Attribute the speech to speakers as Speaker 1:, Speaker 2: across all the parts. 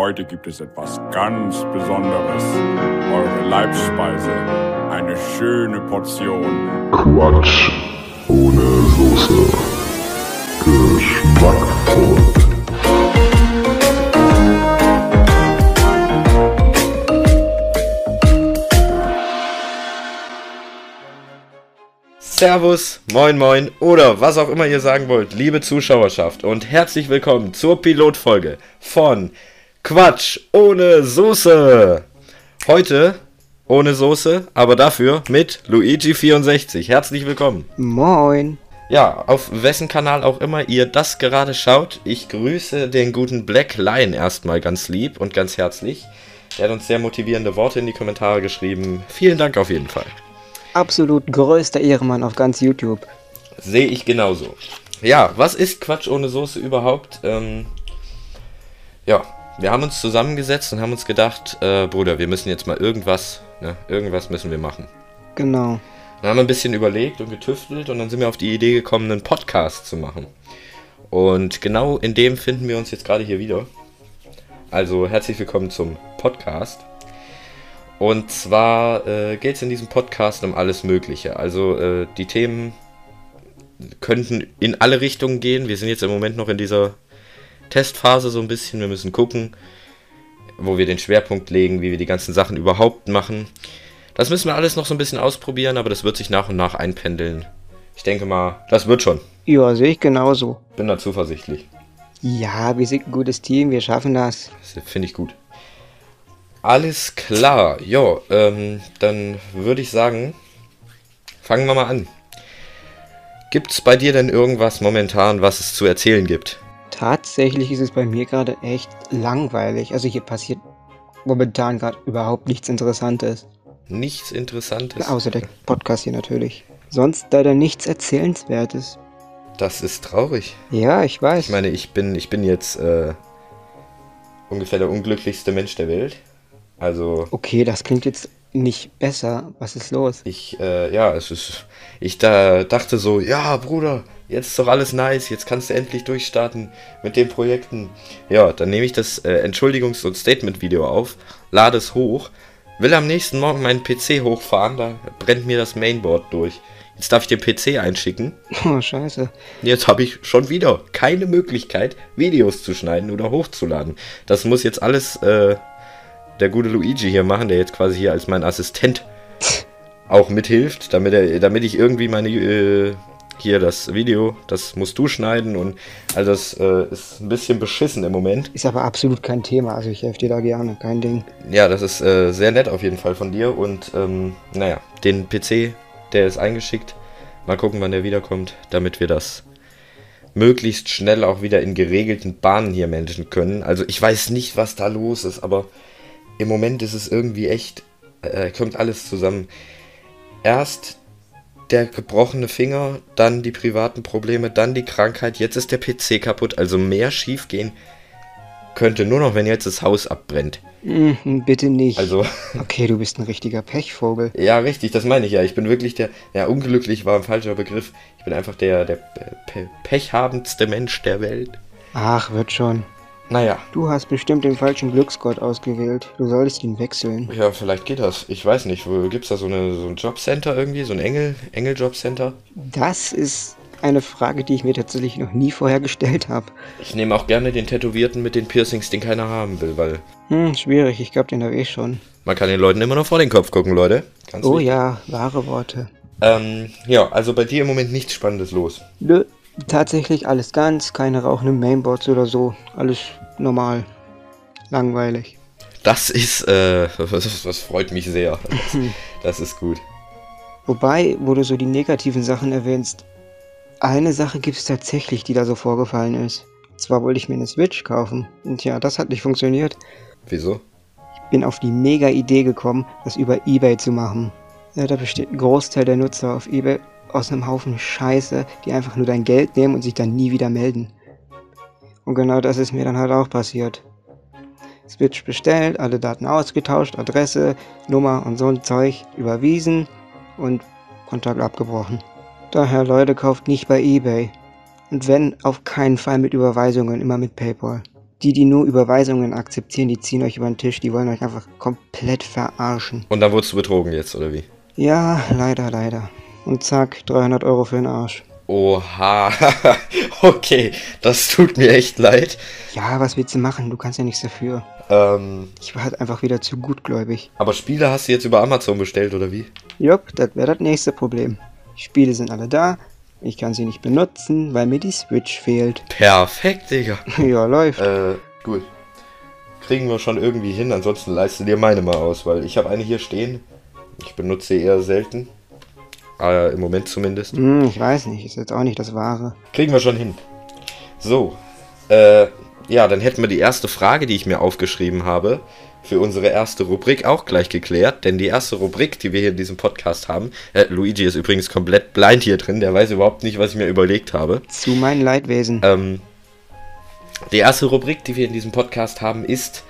Speaker 1: Heute gibt es etwas ganz Besonderes. Eure Leibspeise. Eine schöne Portion.
Speaker 2: Quatsch ohne Soße. Geschmackvoll.
Speaker 3: Servus, moin moin oder was auch immer ihr sagen wollt, liebe Zuschauerschaft und herzlich willkommen zur Pilotfolge von Quatsch ohne Soße. Heute ohne Soße, aber dafür mit Luigi64. Herzlich willkommen.
Speaker 4: Moin.
Speaker 3: Ja, auf wessen Kanal auch immer ihr das gerade schaut, ich grüße den guten Black Lion erstmal ganz lieb und ganz herzlich. Er hat uns sehr motivierende Worte in die Kommentare geschrieben. Vielen Dank auf jeden Fall.
Speaker 4: Absolut größter Ehrenmann auf ganz YouTube.
Speaker 3: Sehe ich genauso. Ja, was ist Quatsch ohne Soße überhaupt? Ähm, ja, wir haben uns zusammengesetzt und haben uns gedacht, äh, Bruder, wir müssen jetzt mal irgendwas, ne, irgendwas müssen wir machen.
Speaker 4: Genau.
Speaker 3: Dann haben wir ein bisschen überlegt und getüftelt und dann sind wir auf die Idee gekommen, einen Podcast zu machen. Und genau in dem finden wir uns jetzt gerade hier wieder. Also herzlich willkommen zum Podcast. Und zwar äh, geht es in diesem Podcast um alles Mögliche. Also äh, die Themen könnten in alle Richtungen gehen. Wir sind jetzt im Moment noch in dieser Testphase so ein bisschen. Wir müssen gucken, wo wir den Schwerpunkt legen, wie wir die ganzen Sachen überhaupt machen. Das müssen wir alles noch so ein bisschen ausprobieren, aber das wird sich nach und nach einpendeln. Ich denke mal, das wird schon.
Speaker 4: Ja, sehe ich genauso.
Speaker 3: Bin da zuversichtlich.
Speaker 4: Ja, wir sind ein gutes Team, wir schaffen das.
Speaker 3: Das finde ich gut. Alles klar. Ja, ähm, dann würde ich sagen, fangen wir mal an. Gibt es bei dir denn irgendwas momentan, was es zu erzählen gibt?
Speaker 4: Tatsächlich ist es bei mir gerade echt langweilig. Also hier passiert momentan gerade überhaupt nichts Interessantes.
Speaker 3: Nichts Interessantes.
Speaker 4: Außer der Podcast hier natürlich. Sonst leider nichts Erzählenswertes.
Speaker 3: Das ist traurig.
Speaker 4: Ja, ich weiß.
Speaker 3: Ich meine, ich bin, ich bin jetzt äh, ungefähr der unglücklichste Mensch der Welt. Also.
Speaker 4: Okay, das klingt jetzt nicht besser. Was ist los?
Speaker 3: Ich, äh, ja, es ist. Ich da dachte so, ja, Bruder, jetzt ist doch alles nice, jetzt kannst du endlich durchstarten mit den Projekten. Ja, dann nehme ich das äh, Entschuldigungs- und Statement-Video auf, lade es hoch, will am nächsten Morgen meinen PC hochfahren, da brennt mir das Mainboard durch. Jetzt darf ich den PC einschicken.
Speaker 4: Oh, scheiße.
Speaker 3: Jetzt habe ich schon wieder keine Möglichkeit, Videos zu schneiden oder hochzuladen. Das muss jetzt alles äh, der gute Luigi hier machen, der jetzt quasi hier als mein Assistent auch mithilft, damit, er, damit ich irgendwie meine äh, hier das Video, das musst du schneiden und also das äh, ist ein bisschen beschissen im Moment.
Speaker 4: Ist aber absolut kein Thema, also ich helfe dir da gerne, kein Ding.
Speaker 3: Ja, das ist äh, sehr nett auf jeden Fall von dir und ähm, naja, den PC, der ist eingeschickt. Mal gucken, wann der wiederkommt, damit wir das möglichst schnell auch wieder in geregelten Bahnen hier managen können. Also ich weiß nicht, was da los ist, aber im Moment ist es irgendwie echt, äh, kommt alles zusammen. Erst der gebrochene Finger, dann die privaten Probleme, dann die Krankheit, jetzt ist der PC kaputt, also mehr schief gehen könnte nur noch, wenn jetzt das Haus abbrennt.
Speaker 4: Mhm, bitte nicht.
Speaker 3: Also,
Speaker 4: Okay, du bist ein richtiger Pechvogel.
Speaker 3: ja, richtig, das meine ich ja. Ich bin wirklich der, ja, unglücklich war ein falscher Begriff. Ich bin einfach der, der pe pechhabendste Mensch der Welt.
Speaker 4: Ach, wird schon.
Speaker 3: Naja,
Speaker 4: Du hast bestimmt den falschen Glücksgott ausgewählt. Du solltest ihn wechseln.
Speaker 3: ja, vielleicht geht das. Ich weiß nicht. Wo gibt's da so, eine, so ein Jobcenter irgendwie? So ein Engel, Engel-Jobcenter?
Speaker 4: Das ist eine Frage, die ich mir tatsächlich noch nie vorher gestellt habe.
Speaker 3: Ich nehme auch gerne den Tätowierten mit den Piercings, den keiner haben will, weil
Speaker 4: Hm, schwierig. Ich glaube, den habe ich schon.
Speaker 3: man kann den Leuten immer noch vor den Kopf gucken, Leute. Ganz
Speaker 4: Oh
Speaker 3: wichtig.
Speaker 4: ja, wahre Worte.
Speaker 3: Ähm, ja, also bei dir im Moment nichts Spannendes los.
Speaker 4: Nö, tatsächlich alles ganz, keine rauchenden Mainboards oder so. Alles normal. Langweilig.
Speaker 3: Das ist, äh, das, das freut mich sehr. Das, das ist gut.
Speaker 4: Wobei, wo du so die negativen Sachen erwähnst, eine Sache gibt es tatsächlich, die da so vorgefallen ist. Zwar wollte ich mir eine Switch kaufen. Und ja, das hat nicht funktioniert.
Speaker 3: Wieso?
Speaker 4: Bin auf die mega Idee gekommen, das über Ebay zu machen. Ja, da besteht ein Großteil der Nutzer auf Ebay aus einem Haufen Scheiße, die einfach nur dein Geld nehmen und sich dann nie wieder melden. Und genau das ist mir dann halt auch passiert. Switch bestellt, alle Daten ausgetauscht, Adresse, Nummer und so ein Zeug überwiesen und Kontakt abgebrochen. Daher Leute, kauft nicht bei eBay. Und wenn, auf keinen Fall mit Überweisungen, immer mit PayPal. Die, die nur Überweisungen akzeptieren, die ziehen euch über den Tisch, die wollen euch einfach komplett verarschen.
Speaker 3: Und dann wurdest du betrogen jetzt, oder wie?
Speaker 4: Ja, leider, leider. Und zack, 300 Euro für den Arsch.
Speaker 3: Oha. okay, das tut mir echt leid.
Speaker 4: Ja, was willst du machen? Du kannst ja nichts dafür.
Speaker 3: Ähm,
Speaker 4: Ich war halt einfach wieder zu gutgläubig.
Speaker 3: aber Spiele hast du jetzt über Amazon bestellt, oder wie?
Speaker 4: Jupp, das wäre das nächste Problem. Die Spiele sind alle da. Ich kann sie nicht benutzen, weil mir die Switch fehlt.
Speaker 3: Perfekt, Digga.
Speaker 4: ja, läuft.
Speaker 3: Äh, gut. Kriegen wir schon irgendwie hin, ansonsten leiste dir meine mal aus, weil ich habe eine hier stehen. Ich benutze sie eher selten. Äh, Im Moment zumindest.
Speaker 4: Hm, ich weiß nicht, ist jetzt auch nicht das Wahre.
Speaker 3: Kriegen wir schon hin. So. Äh, ja, dann hätten wir die erste Frage, die ich mir aufgeschrieben habe, für unsere erste Rubrik auch gleich geklärt. Denn die erste Rubrik, die wir hier in diesem Podcast haben, äh, Luigi ist übrigens komplett blind hier drin, der weiß überhaupt nicht, was ich mir überlegt habe.
Speaker 4: Zu meinen Leidwesen.
Speaker 3: Ähm, die erste Rubrik, die wir in diesem Podcast haben, ist,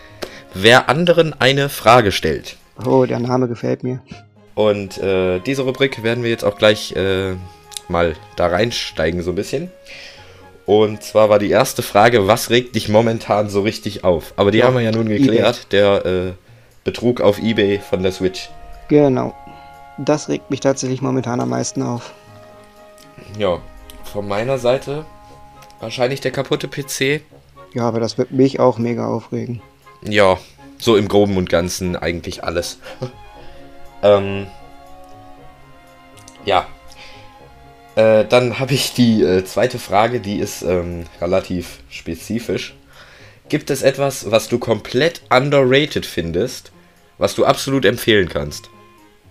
Speaker 3: wer anderen eine Frage stellt.
Speaker 4: Oh, der Name gefällt mir.
Speaker 3: Und äh, diese Rubrik werden wir jetzt auch gleich äh, mal da reinsteigen, so ein bisschen. Und zwar war die erste Frage, was regt dich momentan so richtig auf? Aber die
Speaker 4: Ja,
Speaker 3: haben wir ja nun geklärt, der äh, Betrug auf Ebay von der Switch.
Speaker 4: Genau. Das regt mich tatsächlich momentan am meisten auf.
Speaker 3: Ja, von meiner Seite wahrscheinlich der kaputte PC.
Speaker 4: Ja, aber das wird mich auch mega aufregen.
Speaker 3: Ja, so im Groben und Ganzen eigentlich alles. ähm, ja. Äh, dann habe ich die äh, zweite Frage, die ist ähm, relativ spezifisch. Gibt es etwas, was du komplett underrated findest, was du absolut empfehlen kannst?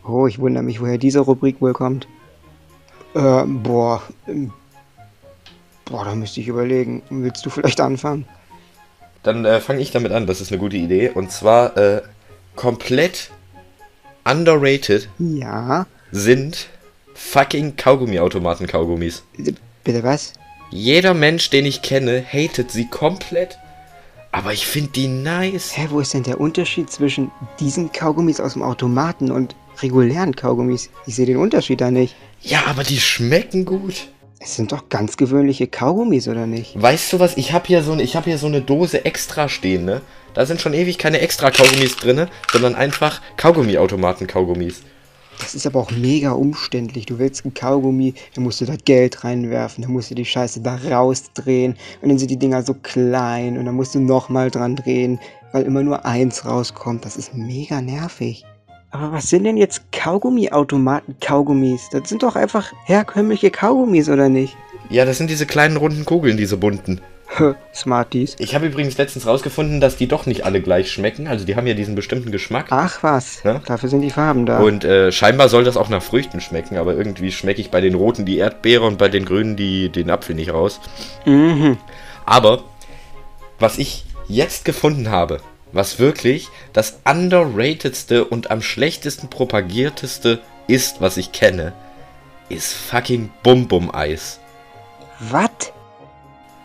Speaker 4: Oh, ich wundere mich, woher diese Rubrik wohl kommt. Äh, boah. ähm, Boah, da müsste ich überlegen. Willst du vielleicht anfangen?
Speaker 3: Dann äh, fange ich damit an, das ist eine gute Idee. Und zwar äh, komplett underrated
Speaker 4: Ja.
Speaker 3: sind fucking Kaugummi-Automaten-Kaugummis.
Speaker 4: Bitte was?
Speaker 3: Jeder Mensch, den ich kenne, hatet sie komplett. Aber ich finde die nice.
Speaker 4: Hä, wo ist denn der Unterschied zwischen diesen Kaugummis aus dem Automaten und regulären Kaugummis? Ich sehe den Unterschied da nicht.
Speaker 3: Ja, aber die schmecken gut.
Speaker 4: Es sind doch ganz gewöhnliche Kaugummis, oder nicht?
Speaker 3: Weißt du was? Ich habe hier so ich habe hier so eine Dose extra stehen, ne? Da sind schon ewig keine extra Kaugummis drinne, sondern einfach Kaugummi-Automaten-Kaugummis.
Speaker 4: Das ist aber auch mega umständlich. Du willst ein Kaugummi, dann musst du da Geld reinwerfen, dann musst du die Scheiße da rausdrehen und dann sind die Dinger so klein und dann musst du nochmal dran drehen, weil immer nur eins rauskommt. Das ist mega nervig. Aber was sind denn jetzt Kaugummi-Automaten-Kaugummis? Das sind doch einfach herkömmliche Kaugummis, oder nicht?
Speaker 3: Ja, das sind diese kleinen runden Kugeln, diese bunten.
Speaker 4: Smarties.
Speaker 3: Ich habe übrigens letztens rausgefunden, dass die doch nicht alle gleich schmecken. Also die haben ja diesen bestimmten Geschmack.
Speaker 4: Ach was,
Speaker 3: Ja?
Speaker 4: dafür sind die Farben da.
Speaker 3: Und äh, scheinbar soll das auch nach Früchten schmecken, aber irgendwie schmecke ich bei den roten die Erdbeere und bei den grünen die, den Apfel nicht raus.
Speaker 4: Mhm.
Speaker 3: Aber was ich jetzt gefunden habe, was wirklich das underratedste und am schlechtesten propagierteste ist, was ich kenne, ist fucking Bum Bum Eis.
Speaker 4: Was?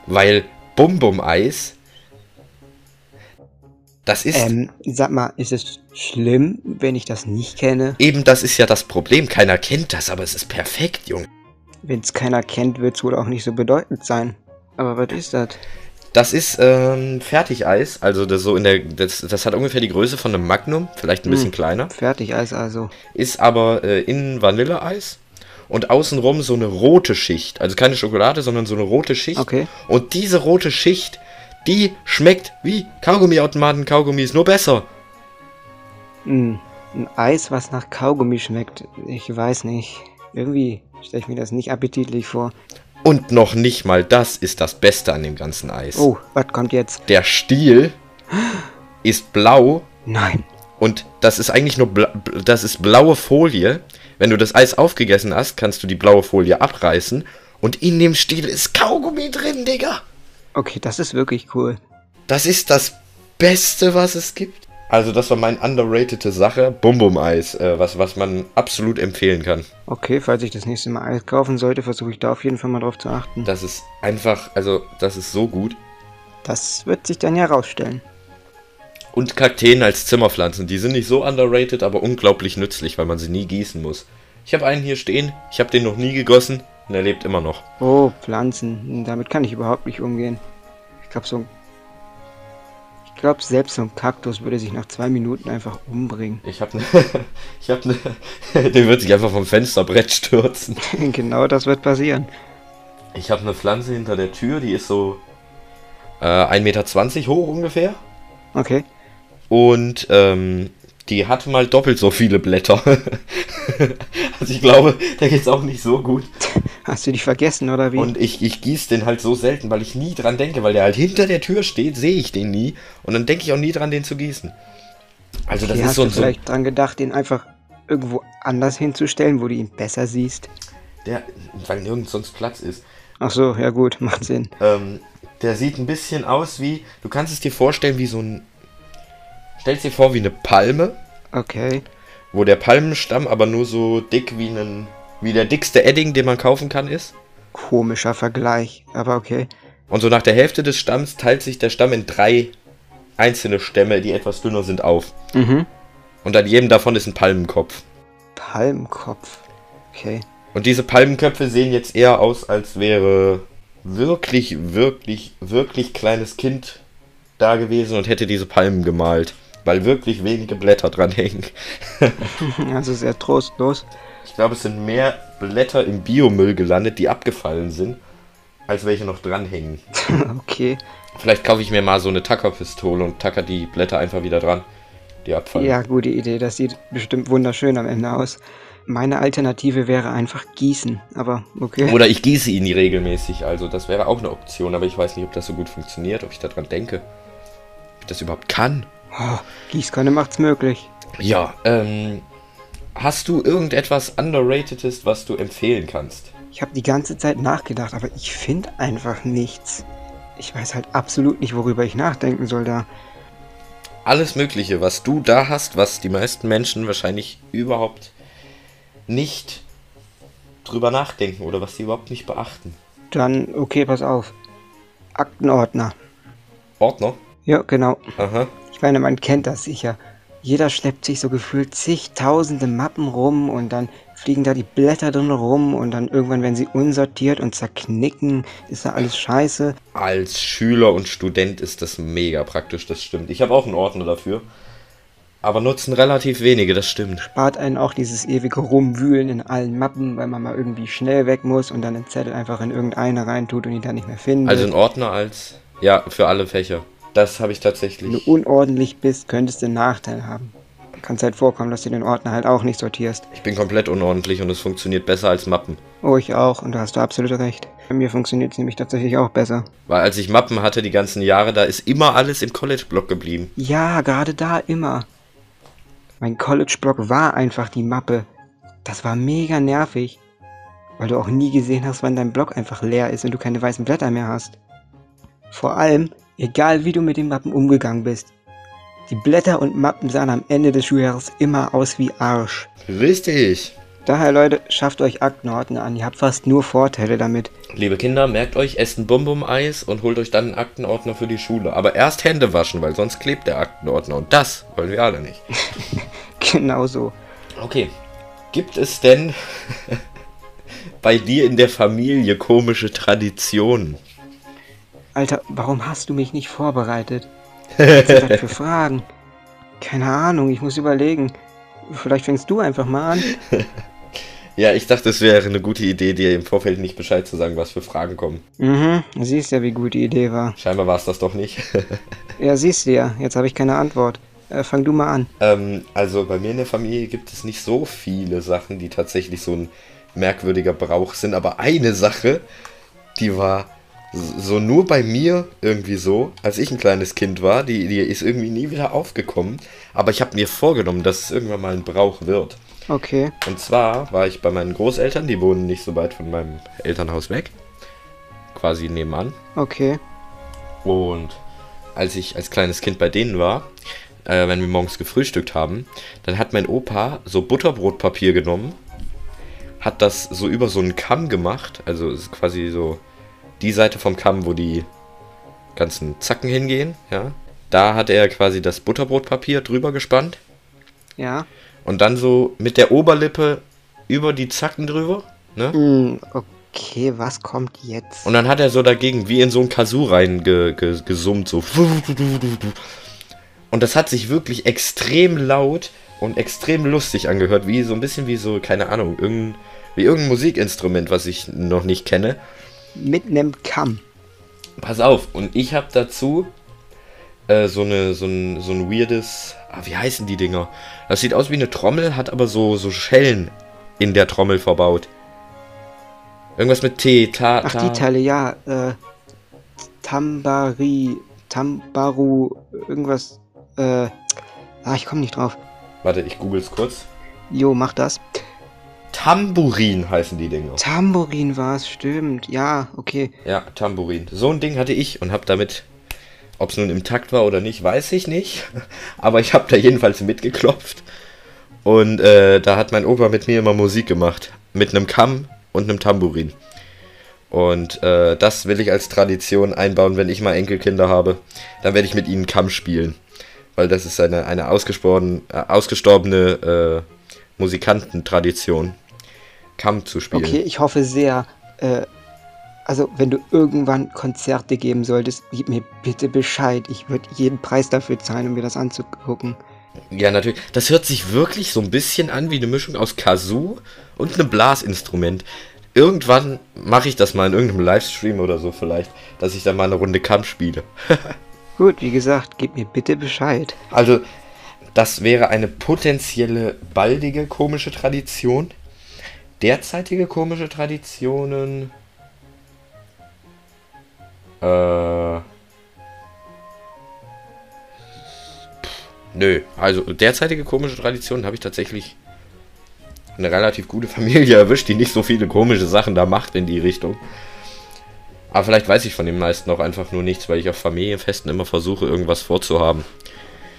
Speaker 3: Weil Bum Bum Eis, das ist
Speaker 4: Ähm, sag mal, ist es schlimm, wenn ich das nicht kenne?
Speaker 3: eben, das ist ja das Problem. Keiner kennt das, aber es ist perfekt, Junge.
Speaker 4: Wenn es keiner kennt, wird es wohl auch nicht so bedeutend sein. Aber was ist das?
Speaker 3: Das ist ähm, Fertigeis, also das so in der, das, das hat ungefähr die Größe von einem Magnum, vielleicht ein bisschen
Speaker 4: Hm.
Speaker 3: kleiner,
Speaker 4: Fertigeis also.
Speaker 3: ist aber äh, innen Vanilleeis und außenrum so eine rote Schicht, also keine Schokolade, sondern so eine rote Schicht.
Speaker 4: Okay.
Speaker 3: Und diese rote Schicht, die schmeckt wie Kaugummiautomaten Kaugummis, nur besser.
Speaker 4: Hm, ein Eis, was nach Kaugummi schmeckt. Ich weiß nicht. Irgendwie stelle ich mir das nicht appetitlich vor.
Speaker 3: Und noch nicht mal das ist das Beste an dem ganzen Eis.
Speaker 4: Oh, was kommt jetzt?
Speaker 3: Der Stiel ist blau
Speaker 4: Nein.
Speaker 3: Und das ist eigentlich nur bla bl- das ist blaue Folie. Wenn du das Eis aufgegessen hast, kannst du die blaue Folie abreißen und in dem Stiel ist Kaugummi drin, Digga.
Speaker 4: Okay, das ist wirklich cool.
Speaker 3: Das ist das Beste, was es gibt. Also das war mein underratede Sache, Bum Bum Eis, äh, was was man absolut empfehlen kann.
Speaker 4: Okay, falls ich das nächste Mal Eis kaufen sollte, versuche ich da auf jeden Fall mal drauf zu achten.
Speaker 3: Das ist einfach, also das ist so gut.
Speaker 4: Das wird sich dann ja rausstellen.
Speaker 3: Und Kakteen als Zimmerpflanzen, die sind nicht so underrated, aber unglaublich nützlich, weil man sie nie gießen muss. Ich habe einen hier stehen, ich habe den noch nie gegossen und er lebt immer noch.
Speaker 4: Oh, Pflanzen. Damit kann ich überhaupt nicht umgehen. Ich glaube, so ein glaube, selbst so ein Kaktus würde sich nach zwei Minuten einfach umbringen.
Speaker 3: Ich habe ne, ich habe ne, der wird sich einfach vom Fensterbrett stürzen.
Speaker 4: genau das wird passieren.
Speaker 3: Ich habe eine Pflanze hinter der Tür, die ist so äh, 1,20 Meter hoch ungefähr.
Speaker 4: Okay.
Speaker 3: Und ähm, die hat mal doppelt so viele Blätter. also ich glaube, der geht's auch nicht so gut.
Speaker 4: Hast du dich vergessen oder wie?
Speaker 3: Und ich, ich gieße den halt so selten, weil ich nie dran denke, weil der halt hinter der Tür steht, sehe ich den nie. Und dann denke ich auch nie dran, den zu gießen. Also das
Speaker 4: okay,
Speaker 3: ist
Speaker 4: hast
Speaker 3: so
Speaker 4: du
Speaker 3: ein... So,
Speaker 4: vielleicht dran gedacht, den einfach irgendwo anders hinzustellen, wo du ihn besser siehst?
Speaker 3: der, weil nirgends sonst Platz ist.
Speaker 4: Ach so, ja gut, macht Sinn.
Speaker 3: Ähm, der sieht ein bisschen aus wie... Du kannst es dir vorstellen wie so ein... Stellst dir vor wie eine Palme,
Speaker 4: Okay.
Speaker 3: wo der Palmenstamm aber nur so dick wie ein... Wie der dickste Edding, den man kaufen kann, ist.
Speaker 4: Komischer Vergleich, aber okay.
Speaker 3: Und so nach der Hälfte des Stamms teilt sich der Stamm in drei einzelne Stämme, die etwas dünner sind, auf.
Speaker 4: Mhm.
Speaker 3: Und an jedem davon ist ein Palmenkopf.
Speaker 4: Palmkopf. Okay.
Speaker 3: Und diese Palmenköpfe sehen jetzt eher aus, als wäre wirklich, wirklich, wirklich kleines Kind da gewesen und hätte diese Palmen gemalt. Weil wirklich wenige Blätter dran hängen.
Speaker 4: Also sehr trostlos.
Speaker 3: Ich glaube, es sind mehr Blätter im Biomüll gelandet, die abgefallen sind, als welche noch dranhängen.
Speaker 4: Okay.
Speaker 3: Vielleicht kaufe ich mir mal so eine Tackerpistole und tacker die Blätter einfach wieder dran, die abfallen.
Speaker 4: Ja, gute Idee. Das sieht bestimmt wunderschön am Ende aus. Meine Alternative wäre einfach gießen, aber okay.
Speaker 3: Oder ich gieße ihn nie regelmäßig, also das wäre auch eine Option, aber ich weiß nicht, ob das so gut funktioniert, ob ich daran denke. Ob ich das überhaupt kann.
Speaker 4: Oh, Gießkanne macht's möglich.
Speaker 3: Ja, ähm. Hast du irgendetwas Underratedes, was du empfehlen kannst?
Speaker 4: Ich habe die ganze Zeit nachgedacht, aber ich finde einfach nichts. Ich weiß halt absolut nicht, worüber ich nachdenken soll da.
Speaker 3: Alles Mögliche, was du da hast, was die meisten Menschen wahrscheinlich überhaupt nicht drüber nachdenken oder was sie überhaupt nicht beachten.
Speaker 4: Dann, okay, pass auf. Aktenordner.
Speaker 3: Ordner?
Speaker 4: Ja, genau.
Speaker 3: Aha.
Speaker 4: Ich meine, man kennt das sicher. Jeder schleppt sich so gefühlt zigtausende Mappen rum und dann fliegen da die Blätter drin rum und dann irgendwann werden sie unsortiert und zerknicken. Ist da alles scheiße.
Speaker 3: Als Schüler und Student ist das mega praktisch, das stimmt. Ich habe auch einen Ordner dafür. Aber nutzen relativ wenige, das stimmt.
Speaker 4: Spart einen auch dieses ewige Rumwühlen in allen Mappen, weil man mal irgendwie schnell weg muss und dann den Zettel einfach in irgendeine reintut und ihn dann nicht mehr findet.
Speaker 3: Also ein Ordner als. Ja, für alle Fächer. Das habe ich
Speaker 4: Wenn du
Speaker 3: tatsächlich.
Speaker 4: unordentlich bist, könntest du einen Nachteil haben. Kann halt vorkommen, dass du den Ordner halt auch nicht sortierst.
Speaker 3: Ich bin komplett unordentlich und es funktioniert besser als Mappen.
Speaker 4: Oh, ich auch, und da hast du absolut recht. Bei mir funktioniert es nämlich tatsächlich auch besser.
Speaker 3: Weil als ich Mappen hatte die ganzen Jahre, da ist immer alles im College-Block geblieben.
Speaker 4: Ja, gerade da immer. Mein College-Block war einfach die Mappe. Das war mega nervig. Weil du auch nie gesehen hast, wann dein Block einfach leer ist und du keine weißen Blätter mehr hast. Vor allem, egal wie du mit den Mappen umgegangen bist. Die Blätter und Mappen sahen am Ende des Schuljahres immer aus wie Arsch.
Speaker 3: Richtig.
Speaker 4: Daher, Leute, schafft euch Aktenordner an. Ihr habt fast nur Vorteile damit.
Speaker 3: Liebe Kinder, merkt euch, esst ein Bum-Bum-Eis und holt euch dann einen Aktenordner für die Schule. Aber erst Hände waschen, weil sonst klebt der Aktenordner. Und das wollen wir alle nicht.
Speaker 4: Genau so.
Speaker 3: Okay. Gibt es denn bei dir in der Familie komische Traditionen?
Speaker 4: Alter, warum hast du mich nicht vorbereitet? Was sind das für Fragen? Keine Ahnung, ich muss überlegen. Vielleicht fängst du einfach mal an.
Speaker 3: Ja, ich dachte, es wäre eine gute Idee, dir im Vorfeld nicht Bescheid zu sagen, was für Fragen kommen.
Speaker 4: Mhm, siehst ja, wie gut die Idee war.
Speaker 3: Scheinbar war es das doch nicht.
Speaker 4: Ja, siehst du ja, jetzt habe ich keine Antwort. Äh, fang du mal an.
Speaker 3: ähm, also bei mir in der Familie gibt es nicht so viele Sachen, die tatsächlich so ein merkwürdiger Brauch sind. Aber eine Sache, die war so nur bei mir irgendwie so, als ich ein kleines Kind war, die, die ist irgendwie nie wieder aufgekommen. Aber ich habe mir vorgenommen, dass es irgendwann mal ein Brauch wird.
Speaker 4: Okay.
Speaker 3: Und zwar war ich bei meinen Großeltern, die wohnen nicht so weit von meinem Elternhaus weg. Quasi nebenan.
Speaker 4: Okay.
Speaker 3: Und als ich als kleines Kind bei denen war, äh, wenn wir morgens gefrühstückt haben, dann hat mein Opa so Butterbrotpapier genommen, hat das so über so einen Kamm gemacht, also quasi so die Seite vom Kamm, wo die ganzen Zacken hingehen, ja. Da hat er quasi das Butterbrotpapier drüber gespannt
Speaker 4: Ja.
Speaker 3: und dann so mit der Oberlippe über die Zacken drüber, ne?
Speaker 4: Hm, okay, was kommt jetzt?
Speaker 3: Und dann hat er so dagegen wie in so ein Kazoo rein ge, ge, gesummt, so. Und das hat sich wirklich extrem laut und extrem lustig angehört, wie so ein bisschen wie so, keine Ahnung, irgendein, wie irgendein Musikinstrument, was ich noch nicht kenne.
Speaker 4: Mit nem Kamm.
Speaker 3: Pass auf, und ich habe dazu äh, so, eine, so, ein, so ein weirdes, ah, wie heißen die Dinger? Das sieht aus wie eine Trommel, hat aber so, so Schellen in der Trommel verbaut. Irgendwas mit T, Ta,
Speaker 4: Ach,
Speaker 3: ta.
Speaker 4: die Teile, ja. Äh, Tambari, Tambaru, irgendwas. Äh, ah, ich komme nicht drauf.
Speaker 3: Warte, ich google's kurz.
Speaker 4: Jo, mach das.
Speaker 3: Tambourin heißen die Dinger.
Speaker 4: Tambourin war es, stimmt. Ja, okay.
Speaker 3: Ja, Tambourin. So ein Ding hatte ich und habe damit, ob es nun im Takt war oder nicht, weiß ich nicht. Aber ich habe da jedenfalls mitgeklopft. Und äh, da hat mein Opa mit mir immer Musik gemacht. Mit einem Kamm und einem Tambourin. Und äh, das will ich als Tradition einbauen, wenn ich mal Enkelkinder habe. Dann werde ich mit ihnen Kamm spielen. Weil das ist eine, eine ausgesprochen, äh, ausgestorbene äh, Musikantentradition. Kamm zu spielen.
Speaker 4: Okay, ich hoffe sehr. Äh, also, wenn du irgendwann Konzerte geben solltest, gib mir bitte Bescheid. Ich würde jeden Preis dafür zahlen, um mir das anzugucken.
Speaker 3: Ja, natürlich. Das hört sich wirklich so ein bisschen an wie eine Mischung aus Kazoo und einem Blasinstrument. Irgendwann mache ich das mal in irgendeinem Livestream oder so vielleicht, dass ich dann mal eine Runde Kamm spiele.
Speaker 4: Gut, wie gesagt, gib mir bitte Bescheid.
Speaker 3: Also, das wäre eine potenzielle baldige komische Tradition. Derzeitige komische Traditionen. Äh. Nö, also derzeitige komische Traditionen habe ich tatsächlich eine relativ gute Familie erwischt, die nicht so viele komische Sachen da macht in die Richtung. Aber vielleicht weiß ich von den meisten auch einfach nur nichts, weil ich auf Familienfesten immer versuche, irgendwas vorzuhaben.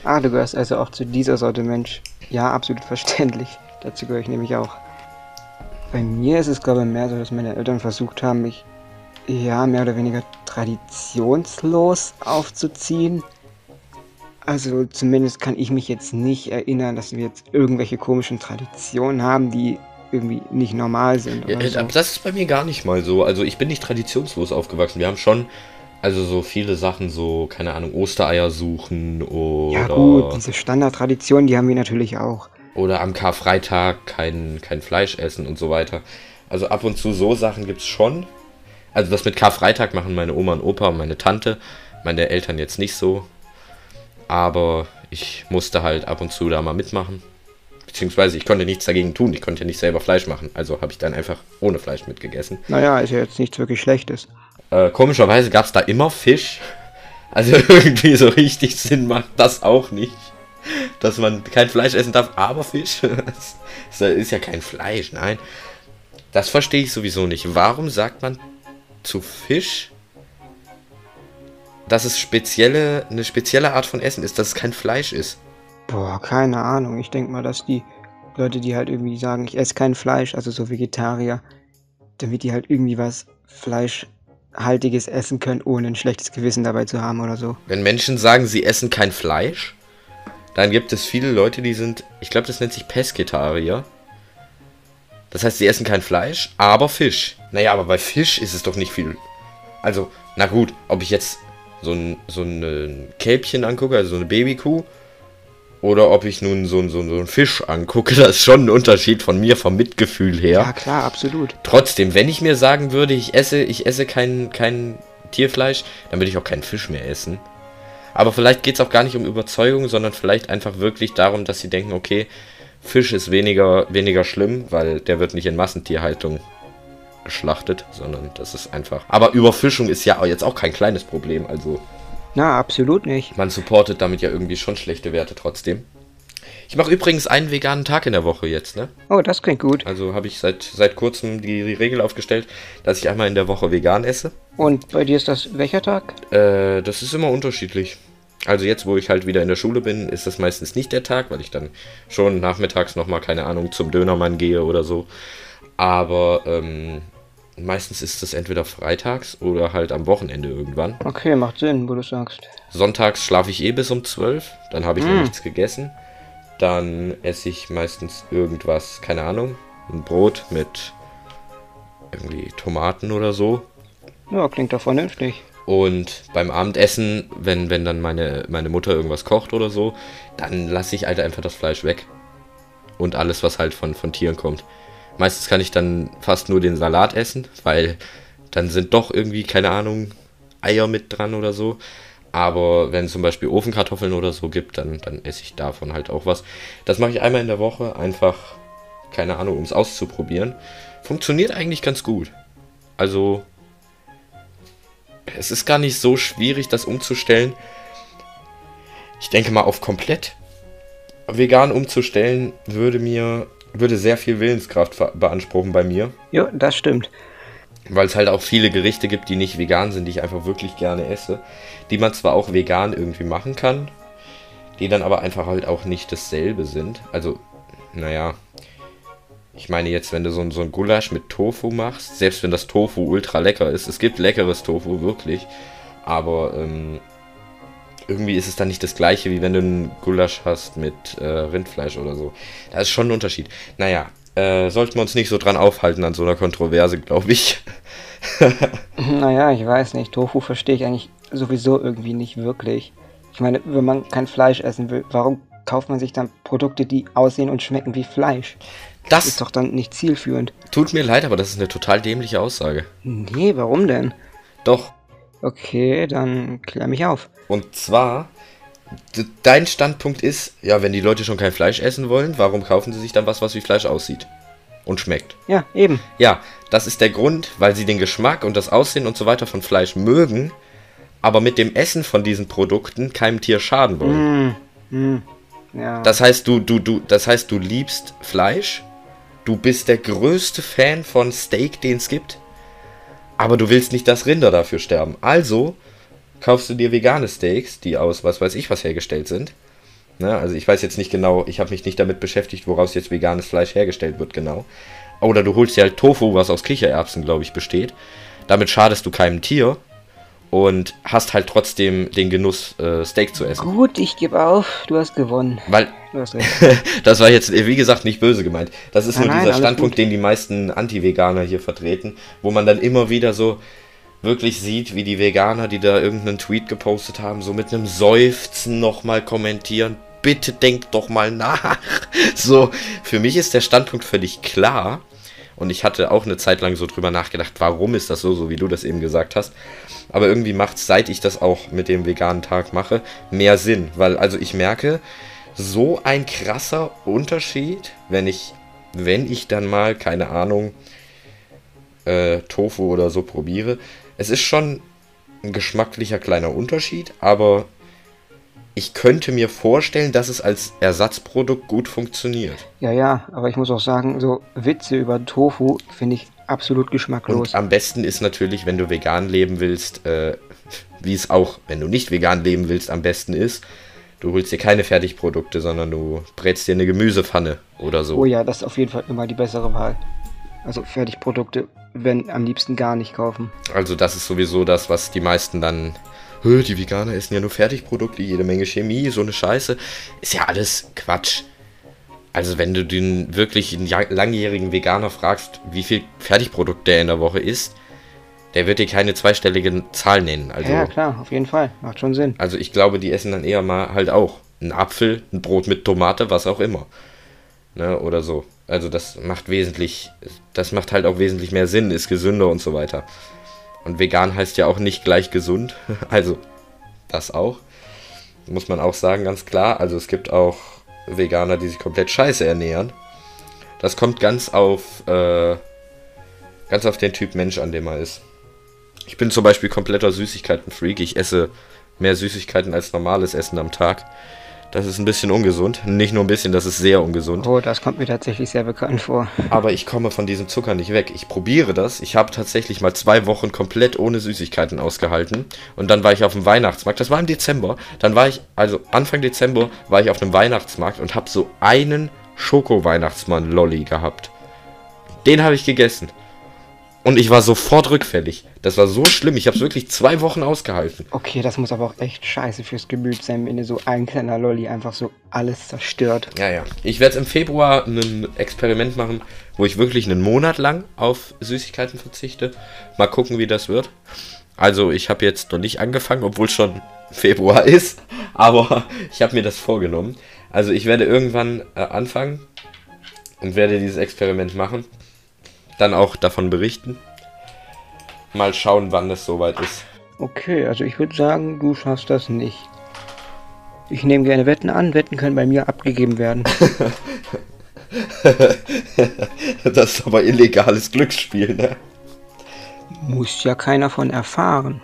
Speaker 4: Ah, du gehörst also auch zu dieser Sorte Mensch. Ja, absolut verständlich. Dazu gehöre ich nämlich auch. Bei mir ist es, glaube ich, mehr so, dass meine Eltern versucht haben, mich ja mehr oder weniger traditionslos aufzuziehen. Also zumindest kann ich mich jetzt nicht erinnern, dass wir jetzt irgendwelche komischen Traditionen haben, die irgendwie nicht normal sind.
Speaker 3: Ja,
Speaker 4: so.
Speaker 3: Das ist bei mir gar nicht mal so. Also ich bin nicht traditionslos aufgewachsen. Wir haben schon, also so viele Sachen, so, keine Ahnung, Ostereier suchen oder,
Speaker 4: Ja gut, diese Standardtraditionen, die haben wir natürlich auch.
Speaker 3: Oder am Karfreitag kein, kein Fleisch essen und so weiter. Also ab und zu so Sachen gibt's schon. Also das mit Karfreitag machen meine Oma und Opa und meine Tante, meine Eltern jetzt nicht so. Aber ich musste halt ab und zu da mal mitmachen. Beziehungsweise ich konnte nichts dagegen tun. Ich konnte ja nicht selber Fleisch machen. Also habe ich dann einfach ohne Fleisch mitgegessen.
Speaker 4: Naja, ist ja jetzt nichts wirklich Schlechtes.
Speaker 3: Äh, komischerweise gab es da immer Fisch. Also irgendwie so richtig Sinn macht das auch nicht. Dass man kein Fleisch essen darf, aber Fisch. Das ist ja kein Fleisch, nein. Das verstehe ich sowieso nicht. Warum sagt man zu Fisch, dass es spezielle, eine spezielle Art von Essen ist, dass es kein Fleisch ist?
Speaker 4: Boah, keine Ahnung. Ich denke mal, dass die Leute, die halt irgendwie sagen, ich esse kein Fleisch, also so Vegetarier, damit die halt irgendwie was Fleischhaltiges essen können, ohne ein schlechtes Gewissen dabei zu haben oder so.
Speaker 3: Wenn Menschen sagen, sie essen kein Fleisch, dann gibt es viele Leute, die sind, ich glaube, das nennt sich Pesketarier. Das heißt, sie essen kein Fleisch, aber Fisch. Naja, aber bei Fisch ist es doch nicht viel. Also, na gut, ob ich jetzt so ein, so ein Kälbchen angucke, also so eine Babykuh, oder ob ich nun so, ein- so, so einen Fisch angucke, das ist schon ein Unterschied von mir, vom Mitgefühl her.
Speaker 4: Ja, klar, absolut.
Speaker 3: Trotzdem, wenn ich mir sagen würde, ich esse, ich esse kein, kein Tierfleisch, dann würde ich auch keinen Fisch mehr essen. Aber vielleicht geht es auch gar nicht um Überzeugung, sondern vielleicht einfach wirklich darum, dass sie denken, okay, Fisch ist weniger, weniger schlimm, weil der wird nicht in Massentierhaltung geschlachtet, sondern das ist einfach. Aber Überfischung ist ja jetzt auch kein kleines Problem, also
Speaker 4: Na, absolut nicht.
Speaker 3: man supportet damit ja irgendwie schon schlechte Werte trotzdem. Ich mache übrigens einen veganen Tag in der Woche jetzt, ne?
Speaker 4: Oh, das klingt gut.
Speaker 3: Also habe ich seit, seit kurzem die, die Regel aufgestellt, dass ich einmal in der Woche vegan esse.
Speaker 4: Und bei dir ist das welcher Tag?
Speaker 3: Äh, das ist immer unterschiedlich. Also jetzt, wo ich halt wieder in der Schule bin, ist das meistens nicht der Tag, weil ich dann schon nachmittags nochmal, keine Ahnung, zum Dönermann gehe oder so. Aber ähm, meistens ist es entweder freitags oder halt am Wochenende irgendwann.
Speaker 4: Okay, macht Sinn, wo du sagst.
Speaker 3: Sonntags schlafe ich eh bis um 12, dann habe ich noch
Speaker 4: Mm.
Speaker 3: nichts gegessen. Dann esse ich meistens irgendwas, keine Ahnung, ein Brot mit irgendwie Tomaten oder so.
Speaker 4: Ja, klingt doch vernünftig.
Speaker 3: Und beim Abendessen, wenn, wenn dann meine, meine Mutter irgendwas kocht oder so, dann lasse ich halt einfach das Fleisch weg. Und alles, was halt von, von Tieren kommt. Meistens kann ich dann fast nur den Salat essen, weil dann sind doch irgendwie, keine Ahnung, Eier mit dran oder so. Aber wenn es zum Beispiel Ofenkartoffeln oder so gibt, dann, dann esse ich davon halt auch was. Das mache ich einmal in der Woche, einfach, keine Ahnung, um es auszuprobieren. Funktioniert eigentlich ganz gut. Also, es ist gar nicht so schwierig, das umzustellen. Ich denke mal, auf komplett vegan umzustellen, würde mir, würde sehr viel Willenskraft beanspruchen bei mir.
Speaker 4: Ja, das stimmt.
Speaker 3: Weil es halt auch viele Gerichte gibt, die nicht vegan sind, die ich einfach wirklich gerne esse. Die man zwar auch vegan irgendwie machen kann, die dann aber einfach halt auch nicht dasselbe sind. Also, naja. Ich meine jetzt, wenn du so, so ein Gulasch mit Tofu machst, selbst wenn das Tofu ultra lecker ist, es gibt leckeres Tofu, wirklich. Aber ähm, irgendwie ist es dann nicht das gleiche, wie wenn du ein Gulasch hast mit äh, Rindfleisch oder so. Da ist schon ein Unterschied. Naja, äh, sollten wir uns nicht so dran aufhalten an so einer Kontroverse, glaube ich.
Speaker 4: Naja, ich weiß nicht. Tofu verstehe ich eigentlich sowieso irgendwie nicht wirklich. Ich meine, wenn man kein Fleisch essen will, warum kauft man sich dann Produkte, die aussehen und schmecken wie Fleisch?
Speaker 3: Das
Speaker 4: Ist doch dann nicht zielführend.
Speaker 3: tut mir leid, aber das ist eine total dämliche Aussage.
Speaker 4: Nee, warum denn?
Speaker 3: Doch.
Speaker 4: Okay, dann klär mich auf.
Speaker 3: Und zwar, dein Standpunkt ist, ja, wenn die Leute schon kein Fleisch essen wollen, warum kaufen sie sich dann was, was wie Fleisch aussieht? Und schmeckt.
Speaker 4: Ja, eben.
Speaker 3: Ja, das ist der Grund, weil sie den Geschmack und das Aussehen und so weiter von Fleisch mögen, aber mit dem Essen von diesen Produkten keinem Tier schaden wollen.
Speaker 4: Ja.
Speaker 3: Das heißt, du, du, du, das heißt, du liebst Fleisch, du bist der größte Fan von Steak, den es gibt, aber du willst nicht, dass Rinder dafür sterben. Also kaufst du dir vegane Steaks, die aus was weiß ich was hergestellt sind. Ne, also ich weiß jetzt nicht genau, ich habe mich nicht damit beschäftigt, woraus jetzt veganes Fleisch hergestellt wird genau. Oder du holst dir halt Tofu, was aus Kichererbsen, glaube ich, besteht. Damit schadest du keinem Tier und hast halt trotzdem den Genuss, äh, Steak zu essen.
Speaker 4: Gut, ich gebe auf. Du hast gewonnen.
Speaker 3: Weil
Speaker 4: Du hast recht.
Speaker 3: das war jetzt, wie gesagt, nicht böse gemeint. Das ist
Speaker 4: Nein,
Speaker 3: nur
Speaker 4: nein,
Speaker 3: dieser
Speaker 4: alles
Speaker 3: Standpunkt,
Speaker 4: gut.
Speaker 3: den die meisten Anti-Veganer hier vertreten, wo man dann immer wieder so wirklich sieht, wie die Veganer, die da irgendeinen Tweet gepostet haben, so mit einem Seufzen nochmal kommentieren. Bitte denkt doch mal nach. So, für mich ist der Standpunkt völlig klar. Und ich hatte auch eine Zeit lang so drüber nachgedacht, warum ist das so, so wie du das eben gesagt hast. Aber irgendwie macht es, seit ich das auch mit dem veganen Tag mache, mehr Sinn. Weil, also ich merke, so ein krasser Unterschied, wenn ich, wenn ich dann mal, keine Ahnung, äh, Tofu oder so probiere. Es ist schon ein geschmacklicher kleiner Unterschied, aber ich könnte mir vorstellen, dass es als Ersatzprodukt gut funktioniert.
Speaker 4: Ja, ja, aber ich muss auch sagen, so Witze über Tofu finde ich absolut geschmacklos.
Speaker 3: Und am besten ist natürlich, wenn du vegan leben willst, äh, wie es auch, wenn du nicht vegan leben willst, am besten ist, du holst dir keine Fertigprodukte, sondern du brätst dir eine Gemüsepfanne oder so.
Speaker 4: Oh ja, das ist auf jeden Fall immer die bessere Wahl. Also Fertigprodukte, wenn am liebsten gar nicht kaufen.
Speaker 3: Also das ist sowieso das, was die meisten dann... "Hö, Die Veganer essen ja nur Fertigprodukte, jede Menge Chemie, so eine Scheiße. Ist ja alles Quatsch. Also wenn du den wirklich langjährigen Veganer fragst, wie viel Fertigprodukte er in der Woche isst, der wird dir keine zweistellige Zahl nennen. Also,
Speaker 4: ja, klar, auf jeden Fall. Macht schon Sinn.
Speaker 3: also ich glaube, die essen dann eher mal halt auch einen Apfel, ein Brot mit Tomate, was auch immer. Ne, oder so. Also das macht wesentlich, das macht halt auch wesentlich mehr Sinn, ist gesünder und so weiter. Und vegan heißt ja auch nicht gleich gesund. Also das auch. Muss man auch sagen, ganz klar. Also es gibt auch Veganer, die sich komplett scheiße ernähren. Das kommt ganz auf, äh, ganz auf den Typ Mensch an, dem man ist. Ich bin zum Beispiel kompletter Süßigkeiten-Freak. Ich esse mehr Süßigkeiten als normales Essen am Tag. Das ist ein bisschen ungesund. Nicht nur ein bisschen, das ist sehr ungesund.
Speaker 4: Oh, das kommt mir tatsächlich sehr bekannt vor.
Speaker 3: Aber ich komme von diesem Zucker nicht weg. Ich probiere das. Ich habe tatsächlich mal zwei Wochen komplett ohne Süßigkeiten ausgehalten. Und dann war ich auf dem Weihnachtsmarkt. Das war im Dezember. Dann war ich, also Anfang Dezember, war ich auf einem Weihnachtsmarkt und habe so einen Schoko-Weihnachtsmann-Lolli gehabt. Den habe ich gegessen. Und ich war sofort rückfällig. Das war so schlimm. Ich habe es wirklich zwei Wochen ausgehalten.
Speaker 4: Okay, das muss aber auch echt scheiße fürs Gemüt sein, wenn dir so ein kleiner Lolli einfach so alles zerstört.
Speaker 3: Ja, ja. Ich werde im Februar ein Experiment machen, wo ich wirklich einen Monat lang auf Süßigkeiten verzichte. Mal gucken, wie das wird. Also ich habe jetzt noch nicht angefangen, obwohl schon Februar ist, aber ich habe mir das vorgenommen. Also ich werde irgendwann äh, anfangen und werde dieses Experiment machen. Dann auch davon berichten. Mal schauen, wann es soweit ist.
Speaker 4: Okay, also ich würde sagen, du schaffst das nicht. Ich nehme gerne Wetten an. Wetten können bei mir abgegeben werden.
Speaker 3: das ist aber illegales Glücksspiel, ne?
Speaker 4: Muss ja keiner von erfahren.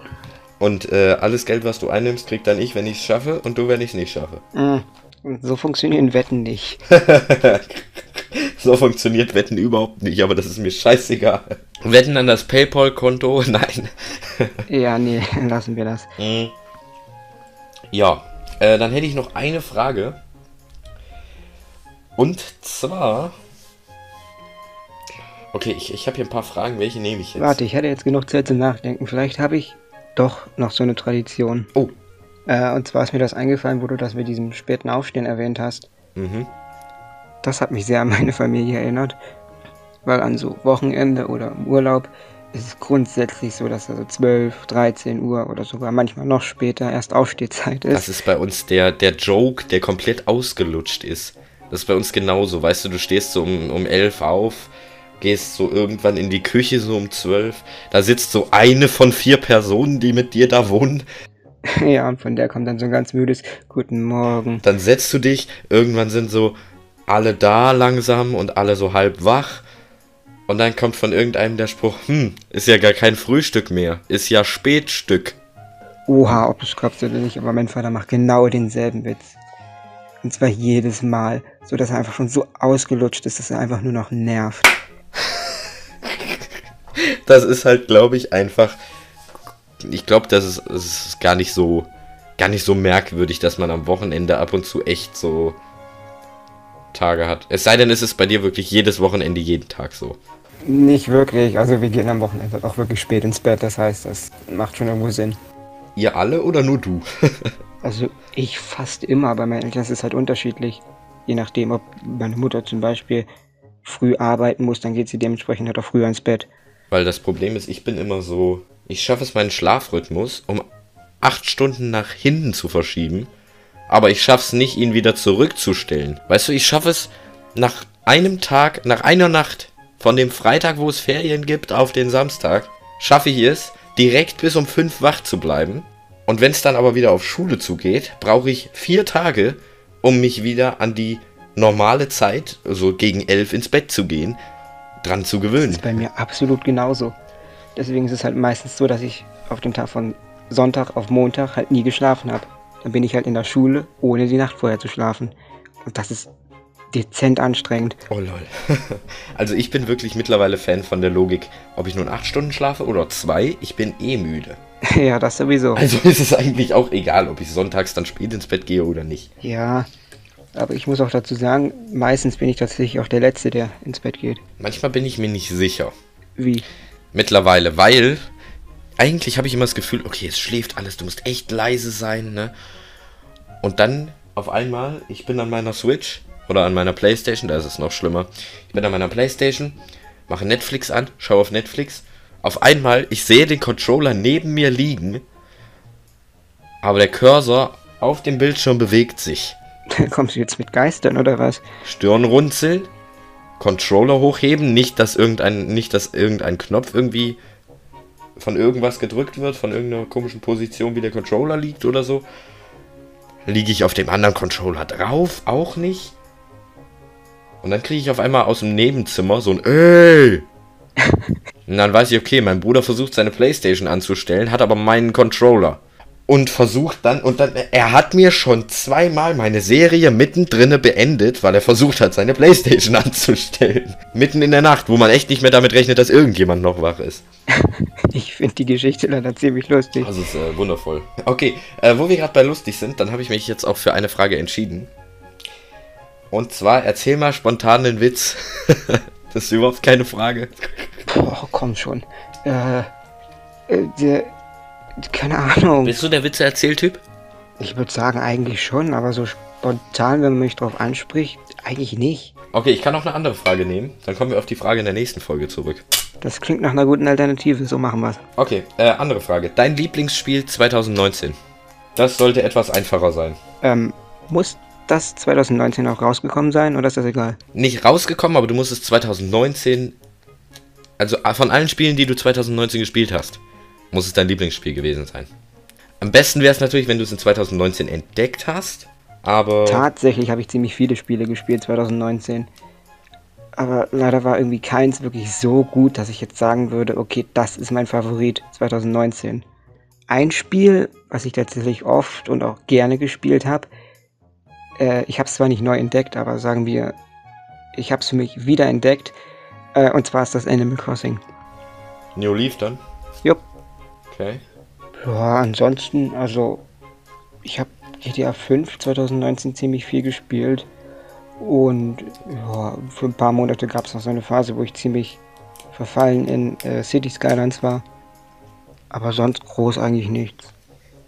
Speaker 3: Und äh, alles Geld, was du einnimmst, kriegt dann ich, wenn ich es schaffe und du, wenn ich es nicht schaffe.
Speaker 4: Mm, So funktionieren Wetten nicht.
Speaker 3: So funktioniert Wetten überhaupt nicht, aber das ist mir scheißegal. Wetten an das PayPal-Konto? Nein.
Speaker 4: Ja, nee, lassen wir das.
Speaker 3: Mm. Ja, äh, dann hätte ich noch eine Frage. Und zwar. Okay, ich, ich habe hier ein paar Fragen. Welche nehme ich jetzt?
Speaker 4: Warte, ich hatte jetzt genug Zeit zum Nachdenken. Vielleicht habe ich doch noch so eine Tradition.
Speaker 3: Oh.
Speaker 4: Äh, und zwar ist mir das eingefallen, wo du das mit diesem späten Aufstehen erwähnt hast.
Speaker 3: Mhm.
Speaker 4: Das hat mich sehr an meine Familie erinnert. Weil an so Wochenende oder im Urlaub ist es grundsätzlich so, dass also 12, 13 Uhr oder sogar manchmal noch später erst Aufstehzeit ist.
Speaker 3: Das ist bei uns der, der Joke, der komplett ausgelutscht ist. Das ist bei uns genauso. Weißt du, du stehst so um, um 11 auf, gehst so irgendwann in die Küche so um 12. Da sitzt so eine von vier Personen, die mit dir da wohnen.
Speaker 4: ja, und von der kommt dann so ein ganz müdes Guten Morgen.
Speaker 3: Dann setzt du dich, irgendwann sind so alle da langsam und alle so halb wach. Und dann kommt von irgendeinem der Spruch, hm, ist ja gar kein Frühstück mehr, ist ja Spätstück.
Speaker 4: Oha, ob du es glaubst oder nicht, aber mein Vater macht genau denselben Witz. Und zwar jedes Mal, so dass er einfach schon so ausgelutscht ist, dass er einfach nur noch nervt.
Speaker 3: Das ist halt, glaube ich, einfach. Ich glaube, das ist, das ist gar nicht so, gar nicht so merkwürdig, dass man am Wochenende ab und zu echt so Tage hat. Es sei denn, es ist bei dir wirklich jedes Wochenende jeden Tag so.
Speaker 4: Nicht wirklich, also wir gehen am Wochenende auch wirklich spät ins Bett, das heißt, das macht schon irgendwo Sinn.
Speaker 3: Ihr alle oder nur du?
Speaker 4: Also ich fast immer, bei meinen Eltern ist es halt unterschiedlich. Je nachdem, ob meine Mutter zum Beispiel früh arbeiten muss, dann geht sie dementsprechend halt auch früher ins Bett.
Speaker 3: Weil das Problem ist, ich bin immer so, ich schaffe es meinen Schlafrhythmus um acht Stunden nach hinten zu verschieben, aber ich schaffe es nicht, ihn wieder zurückzustellen. Weißt du, ich schaffe es nach einem Tag, nach einer Nacht, von dem Freitag, wo es Ferien gibt, auf den Samstag, schaffe ich es, direkt bis um fünf wach zu bleiben. Und wenn es dann aber wieder auf Schule zugeht, brauche ich vier Tage, um mich wieder an die normale Zeit, also gegen elf ins Bett zu gehen, dran zu gewöhnen.
Speaker 4: Ist bei mir absolut genauso. Deswegen ist es halt meistens so, dass ich auf dem Tag von Sonntag auf Montag halt nie geschlafen habe. Dann bin ich halt in der Schule, ohne die Nacht vorher zu schlafen. Und das ist dezent anstrengend.
Speaker 3: Oh lol. Also ich bin wirklich mittlerweile Fan von der Logik, ob ich nun acht Stunden schlafe oder zwei, ich bin eh müde.
Speaker 4: ja, das sowieso.
Speaker 3: Also ist es eigentlich auch egal, ob ich sonntags dann spät ins Bett gehe oder nicht.
Speaker 4: Ja, aber ich muss auch dazu sagen, meistens bin ich tatsächlich auch der Letzte, der ins Bett geht.
Speaker 3: Manchmal bin ich mir nicht sicher.
Speaker 4: Wie?
Speaker 3: Mittlerweile, weil eigentlich habe ich immer das Gefühl, okay, es schläft alles, du musst echt leise sein, ne? Und dann auf einmal, ich bin an meiner Switch oder an meiner Playstation, da ist es noch schlimmer. Ich bin an meiner Playstation, mache Netflix an, schaue auf Netflix. Auf einmal, ich sehe den Controller neben mir liegen, aber der Cursor auf dem Bildschirm bewegt sich.
Speaker 4: Kommst du jetzt mit Geistern oder was?
Speaker 3: Stirn runzeln, Controller hochheben, nicht dass irgendein, nicht dass irgendein Knopf irgendwie von irgendwas gedrückt wird, von irgendeiner komischen Position, wie der Controller liegt oder so. Liege ich auf dem anderen Controller drauf? Auch nicht. Und dann kriege ich auf einmal aus dem Nebenzimmer so ein Ey! Und dann weiß ich, okay, mein Bruder versucht seine Playstation anzustellen, hat aber meinen Controller. Und versucht dann, und dann, er hat mir schon zweimal meine Serie mittendrin beendet, weil er versucht hat, seine Playstation anzustellen. Mitten in der Nacht, wo man echt nicht mehr damit rechnet, dass irgendjemand noch wach ist.
Speaker 4: Ich finde die Geschichte leider ziemlich lustig.
Speaker 3: Das ist äh, wundervoll. Okay, äh, wo wir gerade bei lustig sind, dann habe ich mich jetzt auch für eine Frage entschieden. Und zwar, erzähl mal spontan einen Witz. das ist überhaupt keine Frage.
Speaker 4: Boah, komm schon. Äh, äh, der, keine Ahnung.
Speaker 3: Bist du der Witze-Erzähltyp?
Speaker 4: Ich würde sagen, eigentlich schon, aber so spontan, wenn man mich drauf anspricht, eigentlich nicht.
Speaker 3: Okay, ich kann auch eine andere Frage nehmen. Dann kommen wir auf die Frage in der nächsten Folge zurück.
Speaker 4: Das klingt nach einer guten Alternative, so machen wir's.
Speaker 3: Okay, äh, andere Frage. Dein Lieblingsspiel 2019? Das sollte etwas einfacher sein.
Speaker 4: Ähm, muss das 2019 auch rausgekommen sein oder ist das egal?
Speaker 3: Nicht rausgekommen, aber du musstest 2019. Also äh, von allen Spielen, die du 2019 gespielt hast, muss es dein Lieblingsspiel gewesen sein. Am besten wäre es natürlich, wenn du es in 2019 entdeckt hast, aber.
Speaker 4: Tatsächlich habe ich ziemlich viele Spiele gespielt 2019. Aber leider war irgendwie keins wirklich so gut, dass ich jetzt sagen würde, okay, das ist mein Favorit 2019. Ein Spiel, was ich tatsächlich oft und auch gerne gespielt habe, äh, ich habe es zwar nicht neu entdeckt, aber sagen wir, ich habe es für mich wieder entdeckt, äh, und zwar ist das Animal Crossing.
Speaker 3: New Leaf dann?
Speaker 4: Jupp.
Speaker 3: Okay.
Speaker 4: Ja, ansonsten, also, ich habe GTA 5 2019 ziemlich viel gespielt. Und ja, für ein paar Monate gab es noch so eine Phase, wo ich ziemlich verfallen in äh, City Skylines war. Aber sonst groß eigentlich nichts.